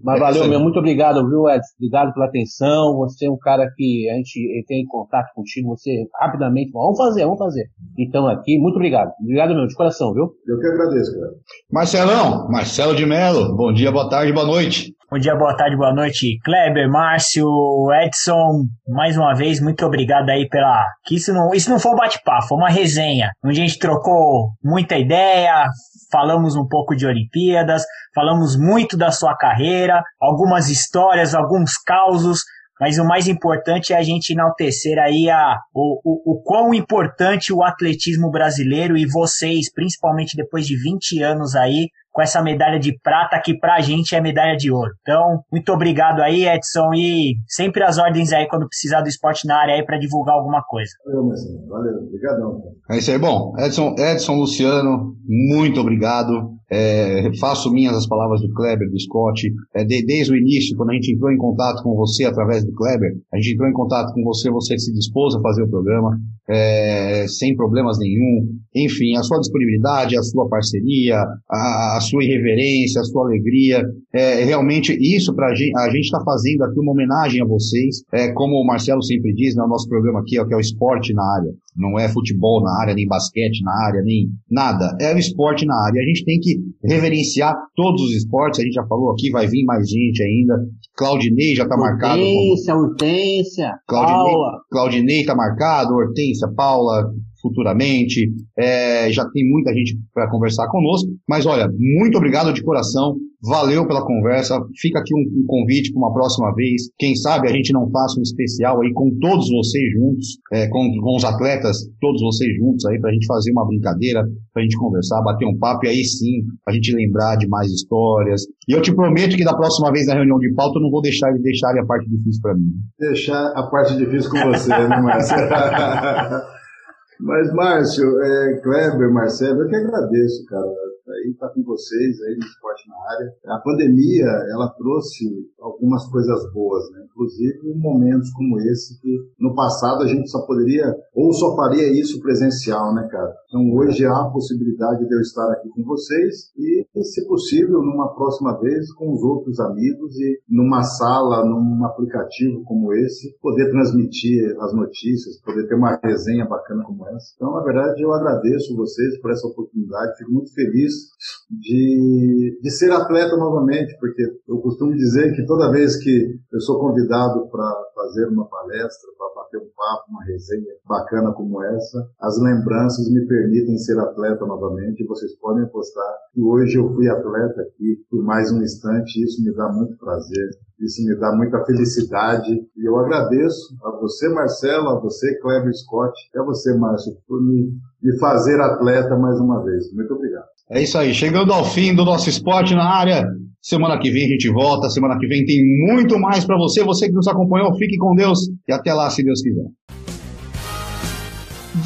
Mas É valeu mesmo, muito obrigado, viu, Edson? Obrigado pela atenção. Você é um cara que a gente tem contato contigo, você rapidamente, vamos fazer, vamos fazer. Então aqui, muito obrigado. Obrigado mesmo, de coração, viu? Eu que agradeço, cara. Marcelão, Marcelo de Mello, bom dia, boa tarde, boa noite. Bom dia, boa tarde, boa noite, Kleber, Márcio, Edson, mais uma vez, muito obrigado aí pela. Que isso não, isso não foi um bate-papo, foi uma resenha, onde a gente trocou muita ideia, falamos um pouco de Olimpíadas, falamos muito da sua carreira, algumas histórias, alguns causos, mas o mais importante é a gente enaltecer aí a, o, o, o quão importante o atletismo brasileiro e vocês, principalmente depois de 20 anos aí, com essa medalha de prata que pra gente é medalha de ouro. Então, muito obrigado aí, Edson, e sempre as ordens aí quando precisar do esporte na área aí pra divulgar alguma coisa. Valeu, Marcelo. Valeu, obrigadão. É isso aí, bom, Edson, Edson Luciano, muito obrigado. É, faço minhas as palavras do Kleber, do Scott, é, de, desde o início, quando a gente entrou em contato com você através do Kleber, a gente entrou em contato com você, você se dispôs a fazer o programa, é, sem problemas nenhum, enfim, a sua disponibilidade, a sua parceria, a, a sua irreverência, a sua alegria, é, realmente isso para a gente está fazendo aqui uma homenagem a vocês, é, como o Marcelo sempre diz, né, o nosso programa aqui é, que é o esporte na área, não é futebol na área, nem basquete na área, nem nada, é o esporte na área, a gente tem que reverenciar todos os esportes, a gente já falou aqui, vai vir mais gente ainda, Claudinei já está marcado. Hortência, Hortência, Claudinei, Paula. Claudinei está marcado, Hortência, Paula, futuramente. É, já tem muita gente para conversar conosco. Mas olha, muito obrigado de coração. Valeu pela conversa. Fica aqui um, um convite para uma próxima vez. Quem sabe a gente não faça um especial aí com todos vocês juntos, é, com, com, os atletas, todos vocês juntos aí, para a gente fazer uma brincadeira, para a gente conversar, bater um papo e aí sim a gente lembrar de mais histórias. E eu te prometo que da próxima vez na reunião de pauta eu não vou deixar eles deixarem a parte difícil para mim. Deixar a parte difícil com você, né, Márcio? Mas, Márcio, é, Kleber, Marcelo, eu que agradeço, cara aí estar tá com vocês aí no esporte na área. A pandemia, ela trouxe algumas coisas boas, né? Inclusive momentos como esse que no passado a gente só poderia ou só faria isso presencial, né, cara? Então hoje há a possibilidade de eu estar aqui com vocês e, se possível, numa próxima vez com os outros amigos e numa sala, num aplicativo como esse, poder transmitir as notícias, poder ter uma resenha bacana como essa. Então, na verdade, eu agradeço vocês por essa oportunidade, fico muito feliz de, de ser atleta novamente, porque eu costumo dizer que toda vez que eu sou convidado para fazer uma palestra, para bater um papo, uma resenha bacana como essa, as lembranças me permitem ser atleta novamente. E vocês podem apostar que hoje eu fui atleta aqui por mais um instante, e isso me dá muito prazer. Isso me dá muita felicidade e eu agradeço a você, Marcelo, a você, Cleber Scott, e a você, Márcio, por me, me fazer atleta mais uma vez. Muito obrigado. É isso aí, chegando ao fim do nosso esporte na área. Semana que vem a gente volta, semana que vem tem muito mais para você. Você que nos acompanhou, fique com Deus e até lá, se Deus quiser.